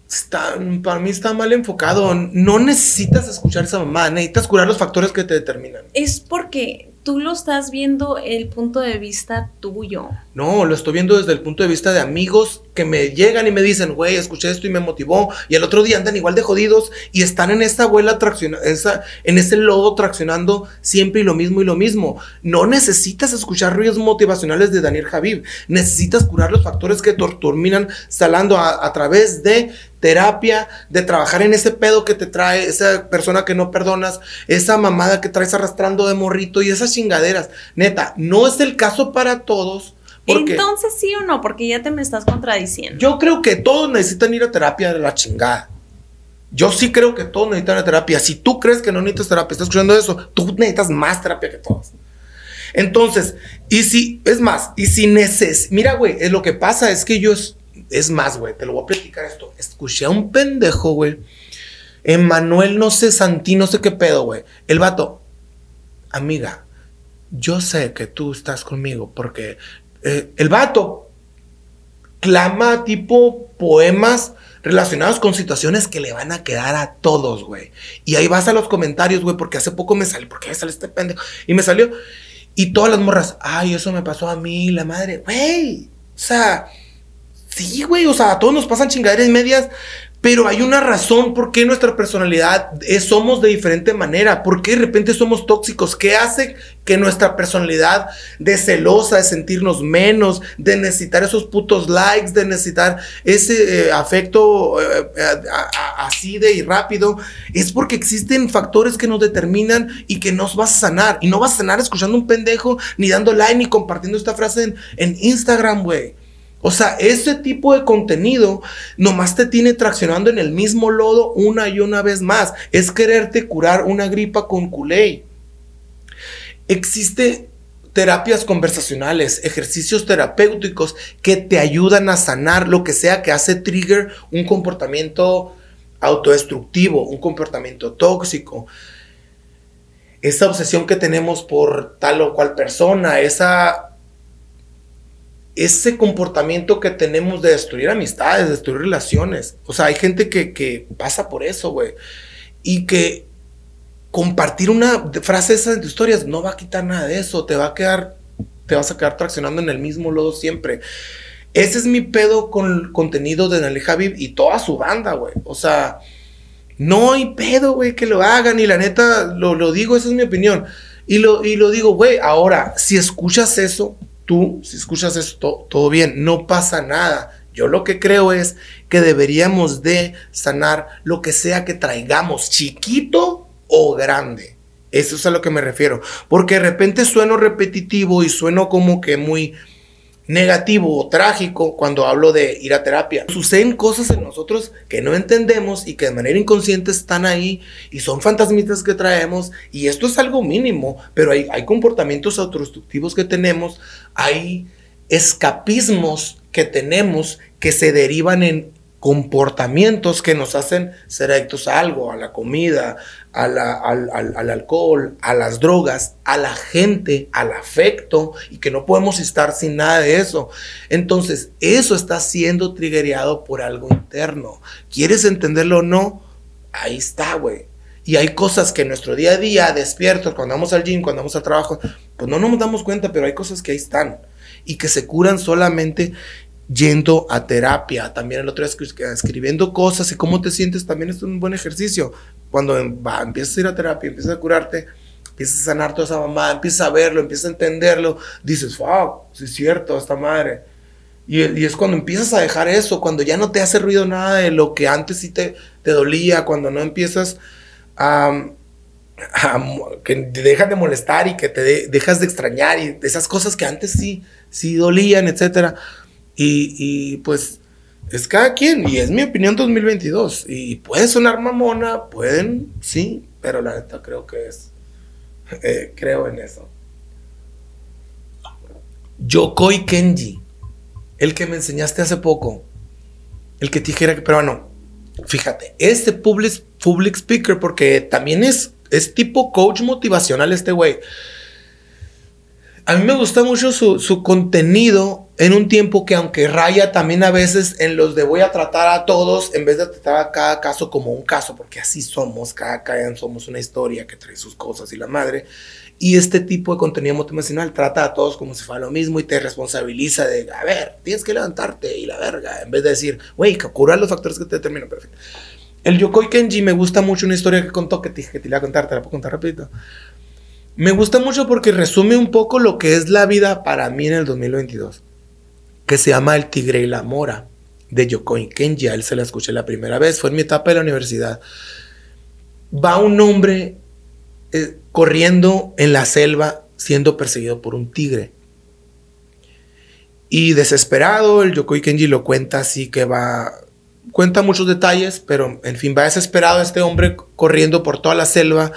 [SPEAKER 1] está, para mí está mal enfocado. No necesitas escuchar esa mamá, necesitas curar los factores que te determinan.
[SPEAKER 2] Es porque tú lo estás viendo el punto de vista tuyo.
[SPEAKER 1] No, lo estoy viendo desde el punto de vista de amigos que me llegan y me dicen, güey, escuché esto y me motivó. Y el otro día andan igual de jodidos y están en esa abuela esa, en ese lodo traccionando siempre y lo mismo y lo mismo. No necesitas escuchar ruidos motivacionales de Daniel Javib. Necesitas curar los factores que te terminan salando a, a través de terapia, de trabajar en ese pedo que te trae esa persona que no perdonas, esa mamada que traes arrastrando de morrito y esas chingaderas. Neta, no es el caso para todos.
[SPEAKER 2] Entonces sí o no, porque ya te me estás contradiciendo.
[SPEAKER 1] yo creo que todos necesitan ir a terapia de la chingada. Yo sí creo que todos necesitan a terapia. Si tú crees que no necesitas terapia, estás escuchando eso, tú necesitas más terapia que todos. Entonces, y si, es más, y si neces... Mira, güey, es lo que pasa es que yo, es, es más, güey, te lo voy a platicar esto. Escuché a un pendejo, güey. Emanuel, no sé, Santi, no sé qué pedo, güey. El vato, amiga, yo sé que tú estás conmigo porque eh, el vato clama tipo poemas relacionados con situaciones que le van a quedar a todos, güey. Y ahí vas a los comentarios, güey, porque hace poco me salió, porque me sale este pendejo. Y me salió, y todas las morras, ay, eso me pasó a mí, la madre, güey. O sea, Sí, güey, o sea, a todos nos pasan chingaderas medias, pero hay una razón por qué nuestra personalidad es, somos de diferente manera. ¿Por qué de repente somos tóxicos? ¿Qué hace que nuestra personalidad de celosa, de sentirnos menos, de necesitar esos putos likes, de necesitar ese eh, afecto eh, eh, así de y rápido? Es porque existen factores que nos determinan y que nos vas a sanar. Y no vas a sanar escuchando un pendejo, ni dando like, ni compartiendo esta frase en, en Instagram, güey. O sea, ese tipo de contenido nomás te tiene traccionando en el mismo lodo una y una vez más. Es quererte curar una gripa con culé. Existe terapias conversacionales, ejercicios terapéuticos que te ayudan a sanar lo que sea que hace trigger un comportamiento autodestructivo, un comportamiento tóxico. Esa obsesión que tenemos por tal o cual persona, esa ese comportamiento que tenemos de destruir amistades, destruir relaciones. O sea, hay gente que, pasa por eso, güey. Y que compartir una frase de esas historias no va a quitar nada de eso. Te va a quedar, te vas a quedar traccionando en el mismo lodo siempre. Ese es mi pedo con el contenido de Nale Javib y toda su banda, güey. O sea, no hay pedo, güey, que lo hagan. Y la neta, lo, lo digo, esa es mi opinión. Y lo, y lo digo, güey, ahora, si escuchas eso, tú, si escuchas esto, todo bien, no pasa nada. Yo lo que creo es que deberíamos de sanar lo que sea que traigamos, chiquito o grande. Eso es a lo que me refiero. Porque de repente sueno repetitivo y sueno como que muy negativo o trágico cuando hablo de ir a terapia. Suceden cosas en nosotros que no entendemos y que de manera inconsciente están ahí y son fantasmitas que traemos y esto es algo mínimo, pero hay, hay comportamientos autodestructivos que tenemos, hay escapismos que tenemos que se derivan en comportamientos que nos hacen ser adictos a algo, a la comida, al, alcohol, a las drogas, a la gente, al afecto, y que no podemos estar sin nada de eso. Entonces, eso está siendo triggereado por algo interno. ¿Quieres entenderlo o no? Ahí está, güey. Y hay cosas que en nuestro día a día, despiertos, cuando vamos al gym, cuando vamos al trabajo, pues no nos damos cuenta, pero hay cosas que ahí están y que se curan solamente yendo a terapia, también el otro día escribiendo cosas y cómo te sientes también es un buen ejercicio. Cuando va, empiezas a ir a terapia, empiezas a curarte, empiezas a sanar toda esa mamá, empiezas a verlo, empiezas a entenderlo, dices, wow, sí es cierto, esta madre. Y, y, es cuando empiezas a dejar eso, cuando ya no te hace ruido nada de lo que antes sí te, te dolía, cuando no empiezas a, que te dejan de molestar y que te dejas de extrañar y esas cosas que antes sí, sí dolían, etcétera y, pues es cada quien, y es mi opinión 2022. Y puede sonar mamona, pueden, sí, pero la neta creo que es, eh, creo en eso. Yokoi Kenji, el que me enseñaste hace poco, el que dijera que, pero bueno, fíjate, este public, public speaker, porque también es, es tipo coach motivacional este güey. A mí me gusta mucho su, su contenido en un tiempo que aunque raya también a veces en los de voy a tratar a todos en vez de tratar a cada caso como un caso, porque así somos, cada caen somos una historia que trae sus cosas y la madre. Y este tipo de contenido motivacional trata a todos como si fuera lo mismo y te responsabiliza de, a ver, tienes que levantarte y la verga, en vez de decir, güey, curar los factores que te determinan, perfecto. El Yokoi Kenji me gusta mucho una historia que contó que te que te iba a contar, te la puedo contar rapidito. Me gusta mucho porque resume un poco lo que es la vida para mí en el 2022 que se llama El Tigre y la Mora, de Yokoi Kenji. A él se la escuché la primera vez, fue en mi etapa de la universidad. Va un hombre eh, corriendo en la selva siendo perseguido por un tigre. Y desesperado, el Yokoi Kenji lo cuenta así que va, cuenta muchos detalles, pero en fin, va desesperado este hombre corriendo por toda la selva,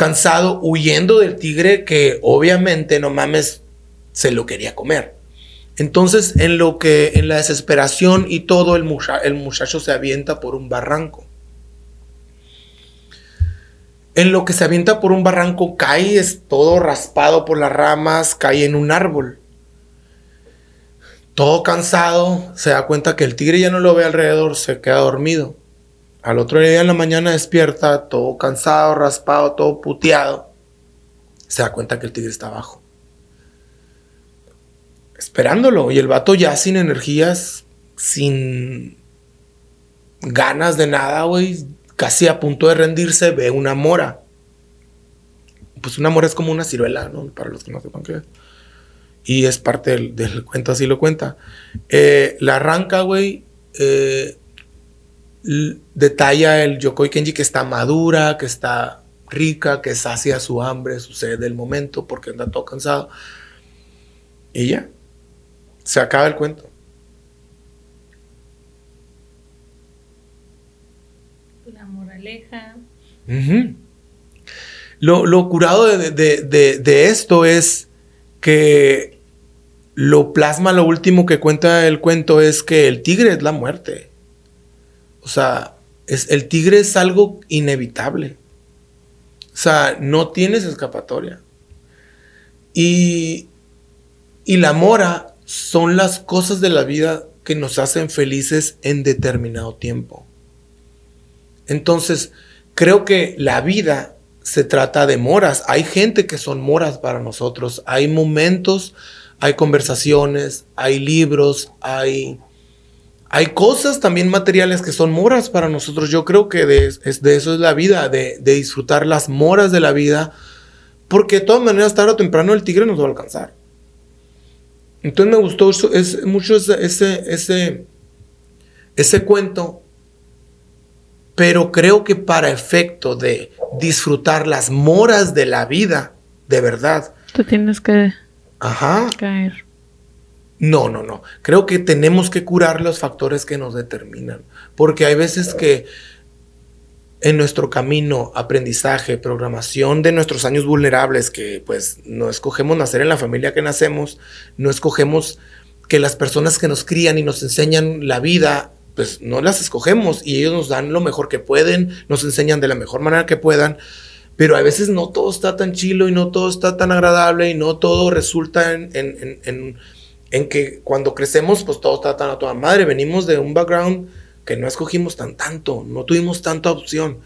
[SPEAKER 1] cansado, huyendo del tigre que obviamente, no mames, se lo quería comer. Entonces, en lo que, en la desesperación y todo, el, el muchacho se avienta por un barranco. En lo que se avienta por un barranco, cae, es todo raspado por las ramas, cae en un árbol. Todo cansado, se da cuenta que el tigre ya no lo ve alrededor, se queda dormido. Al otro día en la mañana despierta, todo cansado, raspado, todo puteado. Se da cuenta que el tigre está abajo esperándolo. Y el vato ya sin energías sin ganas de nada, güey, casi a punto de rendirse, ve una mora. Pues una mora es como una ciruela, ¿no? Para los que no sepan qué es. Y es parte del, cuento, así lo cuenta. Eh, la arranca, güey. Eh, detalla el Yokoi Kenji que está madura, que está rica, que sacia su hambre, su sed del momento, porque anda todo cansado. Y ya. Se acaba el cuento.
[SPEAKER 2] La moraleja.
[SPEAKER 1] lo, curado de, esto es que lo plasma, lo último que cuenta el cuento es que el tigre es la muerte. Sea, es, el tigre es algo inevitable. O sea, no tienes escapatoria. Y, y la mora son las cosas de la vida que nos hacen felices en determinado tiempo. Entonces, creo que la vida se trata de moras. Hay gente que son moras para nosotros. Hay momentos, hay conversaciones, hay libros, hay, hay cosas también materiales que son moras para nosotros. Yo creo que de, de eso es la vida, de, de, disfrutar las moras de la vida, porque de todas maneras, tarde o temprano el tigre nos va a alcanzar. Entonces me gustó es, mucho ese, ese, ese cuento pero creo que para efecto de disfrutar las moras de la vida, de verdad.
[SPEAKER 2] Tú tienes que
[SPEAKER 1] Ajá.
[SPEAKER 2] caer.
[SPEAKER 1] No, no, no. Creo que tenemos que curar los factores que nos determinan. Porque hay veces que en nuestro camino, aprendizaje, programación de nuestros años vulnerables, que pues no escogemos nacer en la familia que nacemos, no escogemos que las personas que nos crían y nos enseñan la vida pues no las escogemos y ellos nos dan lo mejor que pueden, nos enseñan de la mejor manera que puedan, pero a veces no todo está tan chilo y no todo está tan agradable y no todo resulta en, en, que cuando crecemos pues todo está tan a toda madre, venimos de un background que no escogimos tan tanto, no tuvimos tanta opción.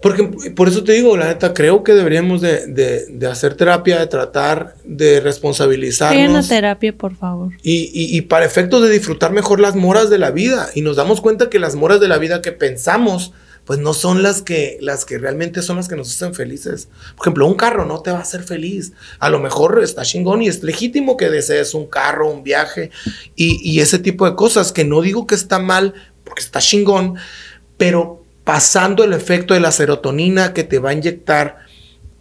[SPEAKER 1] Porque por eso te digo, la neta, creo que deberíamos de, hacer terapia, de tratar de responsabilizarnos.
[SPEAKER 2] Vayan a terapia, por favor.
[SPEAKER 1] Y, para efectos de disfrutar mejor las moras de la vida. Y nos damos cuenta que las moras de la vida que pensamos, pues no son las que, las que realmente son las que nos hacen felices. Por ejemplo, un carro no te va a hacer feliz. A lo mejor está chingón y es legítimo que desees un carro, un viaje y, y ese tipo de cosas, que no digo que está mal, porque está chingón, pero pasando el efecto de la serotonina que te va a inyectar,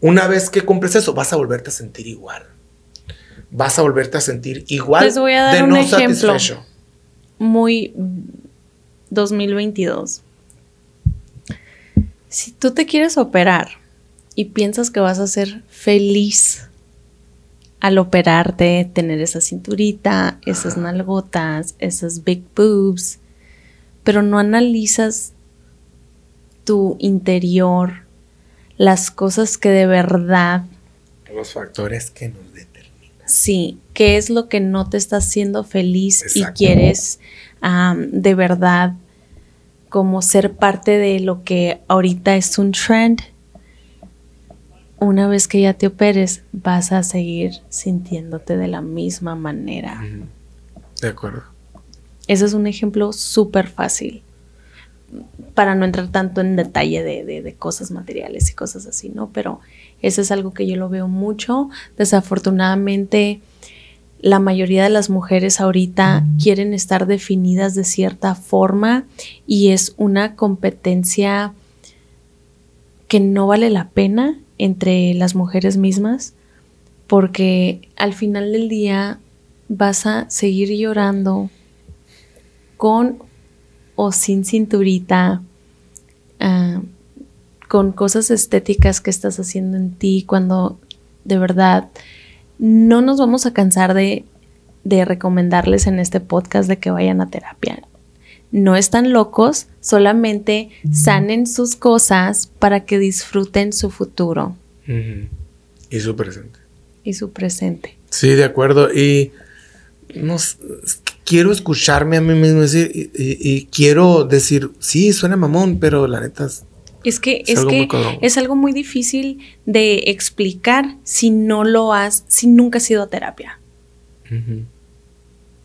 [SPEAKER 1] una vez que compres eso, vas a volverte a sentir igual. Vas a volverte a sentir igual
[SPEAKER 2] Les voy a dar un ejemplo Muy 2022. Si tú te quieres operar y piensas que vas a ser feliz al operarte, tener esa cinturita, esas nalgotas, esas big boobs, pero no analizas tu interior, las cosas que de verdad...
[SPEAKER 1] Los factores que nos determinan.
[SPEAKER 2] Sí, qué es lo que no te está haciendo feliz y quieres de verdad como ser parte de lo que ahorita es un trend. Una vez que ya te operes, vas a seguir sintiéndote de la misma manera.
[SPEAKER 1] De acuerdo.
[SPEAKER 2] Ese es un ejemplo súper fácil para no entrar tanto en detalle de, cosas materiales y cosas así, ¿no? Pero eso es algo que yo lo veo mucho. Desafortunadamente, la mayoría de las mujeres ahorita quieren estar definidas de cierta forma y es una competencia que no vale la pena entre las mujeres mismas porque al final del día vas a seguir llorando con o sin cinturita, ah, con cosas estéticas que estás haciendo en ti, cuando de verdad no nos vamos a cansar de, de recomendarles en este podcast de que vayan a terapia. No están locos, solamente sanen sus cosas para que disfruten su futuro.
[SPEAKER 1] Y su presente.
[SPEAKER 2] Y su presente.
[SPEAKER 1] Sí, de acuerdo. Y nos, quiero escucharme a mí mismo decir, y, quiero decir, sí, suena mamón, pero la neta
[SPEAKER 2] es, que es, algo que es algo muy difícil de explicar si no lo has, si nunca has ido a terapia.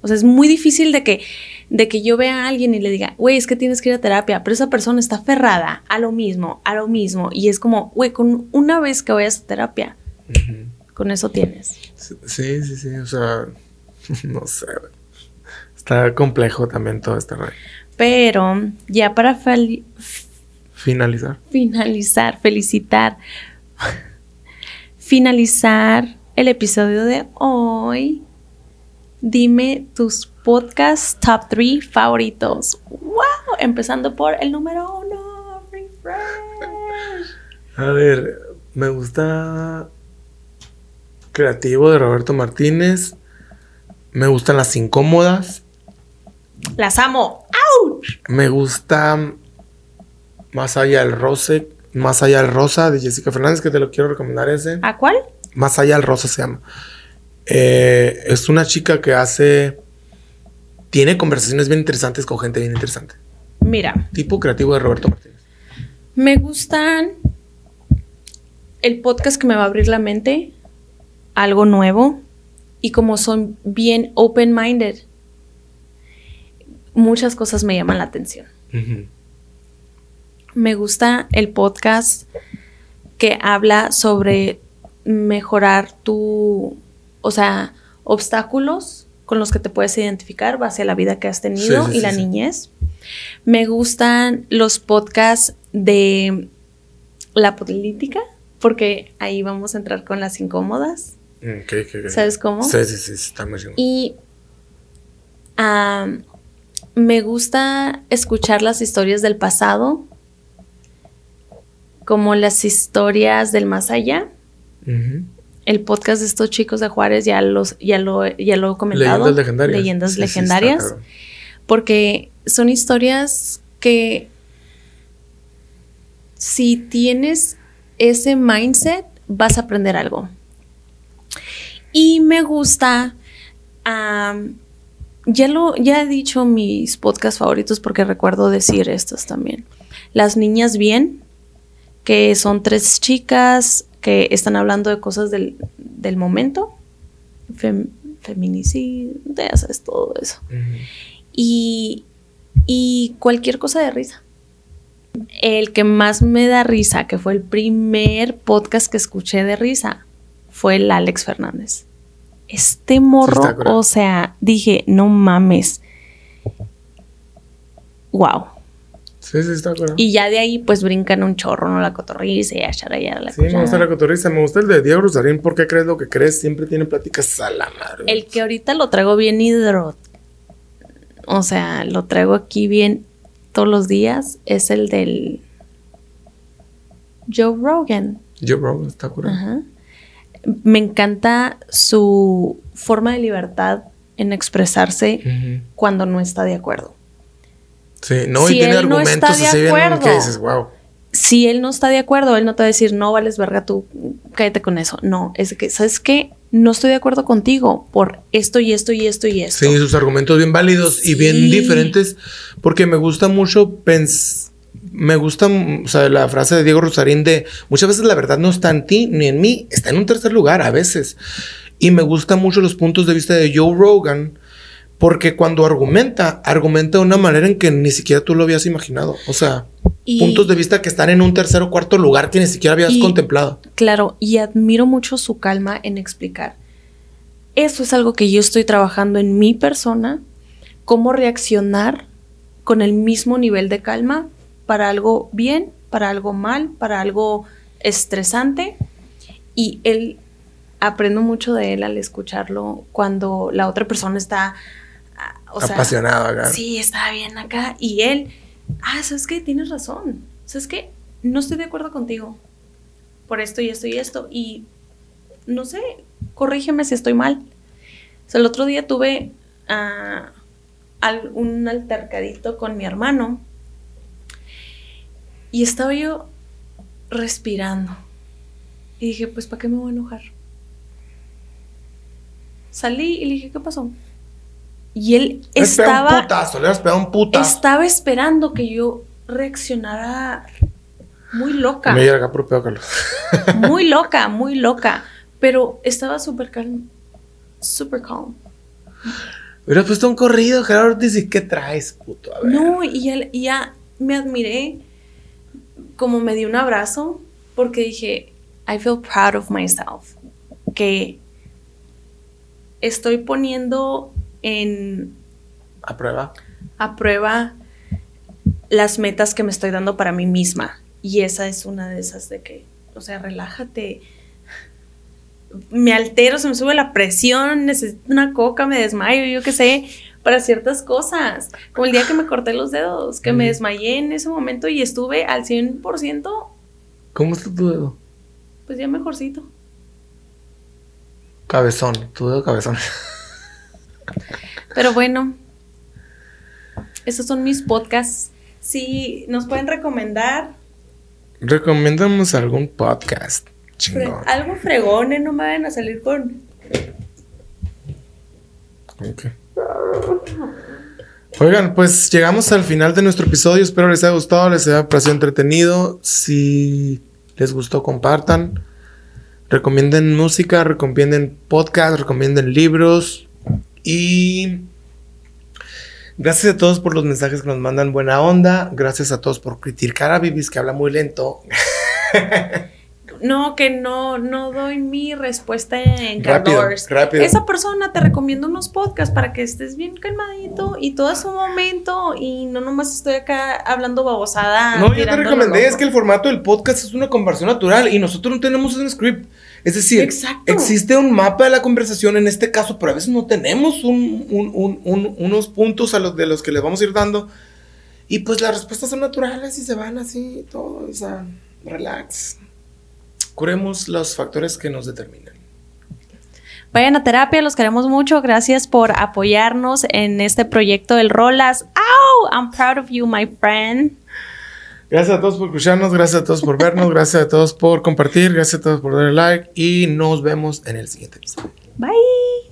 [SPEAKER 2] O sea, es muy difícil de que, de que yo vea a alguien y le diga, güey, es que tienes que ir a terapia, pero esa persona está aferrada a lo mismo, a lo mismo. Y es como, güey, con una vez que vayas a terapia, con eso tienes.
[SPEAKER 1] Sí, sí, sí, o sea, no sé. Está complejo también todo este rollo.
[SPEAKER 2] Pero ya para
[SPEAKER 1] finalizar.
[SPEAKER 2] Finalizar, felicitar. finalizar el episodio de hoy dime tus podcast top 3 favoritos. ¡Wow! Empezando por el número uno, Refresh.
[SPEAKER 1] A ver, me gusta Creativo de Roberto Martínez. Me gustan las incómodas.
[SPEAKER 2] Las amo. ¡Auch!
[SPEAKER 1] Me gusta Más allá del roce, Más allá del rosa de Jessica Fernández, que te lo quiero recomendar ese.
[SPEAKER 2] ¿A cuál?
[SPEAKER 1] Más allá del rosa se llama. Eh, es una chica que hace. Tiene conversaciones bien interesantes con gente bien interesante.
[SPEAKER 2] Mira.
[SPEAKER 1] Tipo creativo de Roberto Martínez.
[SPEAKER 2] Me gustan el podcast que me va a abrir la mente, algo nuevo, y como son bien open-minded, muchas cosas me llaman la atención. Me gusta el podcast que habla sobre mejorar tu o sea, obstáculos con los que te puedes identificar hacia la vida que has tenido y la niñez. Me gustan los podcasts de la política, porque ahí vamos a entrar con las incómodas.
[SPEAKER 1] Mm,
[SPEAKER 2] ¿Sabes cómo?
[SPEAKER 1] Sí, sí, sí, está muy bien.
[SPEAKER 2] Y me gusta escuchar las historias del pasado, como las historias del más allá. El podcast de estos chicos de Juárez ya los ya lo ya lo he comentado.
[SPEAKER 1] Leyendas legendarias.
[SPEAKER 2] Leyendas legendarias. porque son historias que si tienes ese mindset vas a aprender algo. Y me gusta ya lo ya he dicho mis podcasts favoritos porque recuerdo decir estos también. Las niñas bien que son tres chicas que están hablando de cosas del, momento, fem, feminicidio, todo eso. y, y cualquier cosa de risa. El que más me da risa, que fue el primer podcast que escuché de risa, fue el Alex Fernández. Este morro, o sea, dije, no mames. Wow.
[SPEAKER 1] Sí, sí, está claro.
[SPEAKER 2] Y ya de ahí, pues brincan un chorro, ¿no? La cotorriza y a la
[SPEAKER 1] Sí, me gusta la cotorriza. Me gusta el de Diego Rosarín. ¿Por qué crees lo que crees? Siempre tiene pláticas a la madre.
[SPEAKER 2] El que ahorita lo traigo bien hidro. O sea, lo traigo aquí bien todos los días. Es el del. Joe Rogan.
[SPEAKER 1] Joe Rogan, está curado. Ajá.
[SPEAKER 2] Me encanta su forma de libertad en expresarse cuando no está de acuerdo.
[SPEAKER 1] Sí, no, y tiene argumentos así bien que dices, wow.
[SPEAKER 2] Si él no está de acuerdo, él no te va a decir, no vales verga tú, cállate con eso. No, es que, ¿sabes qué? No estoy de acuerdo contigo por esto y esto y esto y esto.
[SPEAKER 1] Sí, sus argumentos bien válidos y bien diferentes, porque me gusta mucho pensar me gusta, o sea, la frase de Diego Rosarín de muchas veces la verdad no está en ti ni en mí, está en un tercer lugar a veces. Y me gustan mucho los puntos de vista de Joe Rogan, porque cuando argumenta, argumenta de una manera en que ni siquiera tú lo habías imaginado. O sea, puntos de vista que están en un tercer o cuarto lugar que ni siquiera habías contemplado.
[SPEAKER 2] Claro, y admiro mucho su calma en explicar. Eso es algo que yo estoy trabajando en mi persona, cómo reaccionar con el mismo nivel de calma para algo bien, para algo mal, para algo estresante. Y él, aprendo mucho de él al escucharlo cuando la otra persona está
[SPEAKER 1] apasionado acá.
[SPEAKER 2] Sí, estaba bien acá. Y él, ah, ¿sabes qué? Tienes razón. ¿Sabes qué? No estoy de acuerdo contigo por esto y esto y esto. Y no sé, corrígeme si estoy mal. O sea, el otro día tuve uh, un altercadito con mi hermano y estaba yo respirando. Y dije, pues, ¿para qué me voy a enojar? Salí y le dije, ¿qué pasó? Y él estaba.
[SPEAKER 1] Un putazo, le un putazo.
[SPEAKER 2] Estaba esperando que yo reaccionara muy loca.
[SPEAKER 1] Me llega propio Carlos.
[SPEAKER 2] muy loca, muy loca. Pero estaba súper calm. Súper calm.
[SPEAKER 1] Hubieras puesto un corrido, Gerardo Ortiz, ¿y qué traes, puto? A ver.
[SPEAKER 2] No, y ya, y ya me admiré, como me dio un abrazo, porque dije, I feel proud of myself, que estoy poniendo en
[SPEAKER 1] A prueba.
[SPEAKER 2] a prueba las metas que me estoy dando para mí misma. Y esa es una de esas de que, o sea, relájate. Me altero, se me sube la presión, necesito una coca, me desmayo, yo qué sé, para ciertas cosas. Como el día que me corté los dedos, que me desmayé en ese momento y estuve al 100%,
[SPEAKER 1] ¿Cómo está tu dedo?
[SPEAKER 2] pues ya mejorcito.
[SPEAKER 1] Cabezón, tu dedo cabezón.
[SPEAKER 2] Pero bueno, esos son mis podcasts. Si nos pueden recomendar
[SPEAKER 1] Recomendamos algún podcast.
[SPEAKER 2] Fre-
[SPEAKER 1] Chingón.
[SPEAKER 2] algo fregón, ¿eh? no me vayan a salir con.
[SPEAKER 1] Oigan, pues llegamos al final de nuestro episodio. Espero les haya gustado, les haya parecido entretenido. Si les gustó, compartan. Recomienden música, recomienden podcast, recomienden libros. Y gracias a todos por los mensajes que nos mandan buena onda. Gracias a todos por criticar a Bibis que habla muy lento.
[SPEAKER 2] No, que no, no doy mi respuesta en
[SPEAKER 1] Rápido.
[SPEAKER 2] Esa persona te recomiendo unos podcasts para que estés bien calmadito y todo a su momento y no nomás estoy acá hablando babosada.
[SPEAKER 1] No, yo te recomendé, es que el formato del podcast es una conversación natural y nosotros no tenemos un script. Es decir,
[SPEAKER 2] Exacto.
[SPEAKER 1] existe un mapa de la conversación en este caso, pero a veces no tenemos un- un- un- un- unos puntos a los de los que les vamos a ir dando. Y pues las respuestas son naturales y se van así, todo, o sea, relax. Curemos los factores que nos determinan.
[SPEAKER 2] Vayan a terapia, los queremos mucho. Gracias por apoyarnos en este proyecto del Rolas. ¡Au! I'm proud of you, my friend.
[SPEAKER 1] Gracias a todos por escucharnos, gracias a todos por vernos, gracias a todos por compartir, gracias a todos por darle like y nos vemos en el siguiente episodio.
[SPEAKER 2] Bye.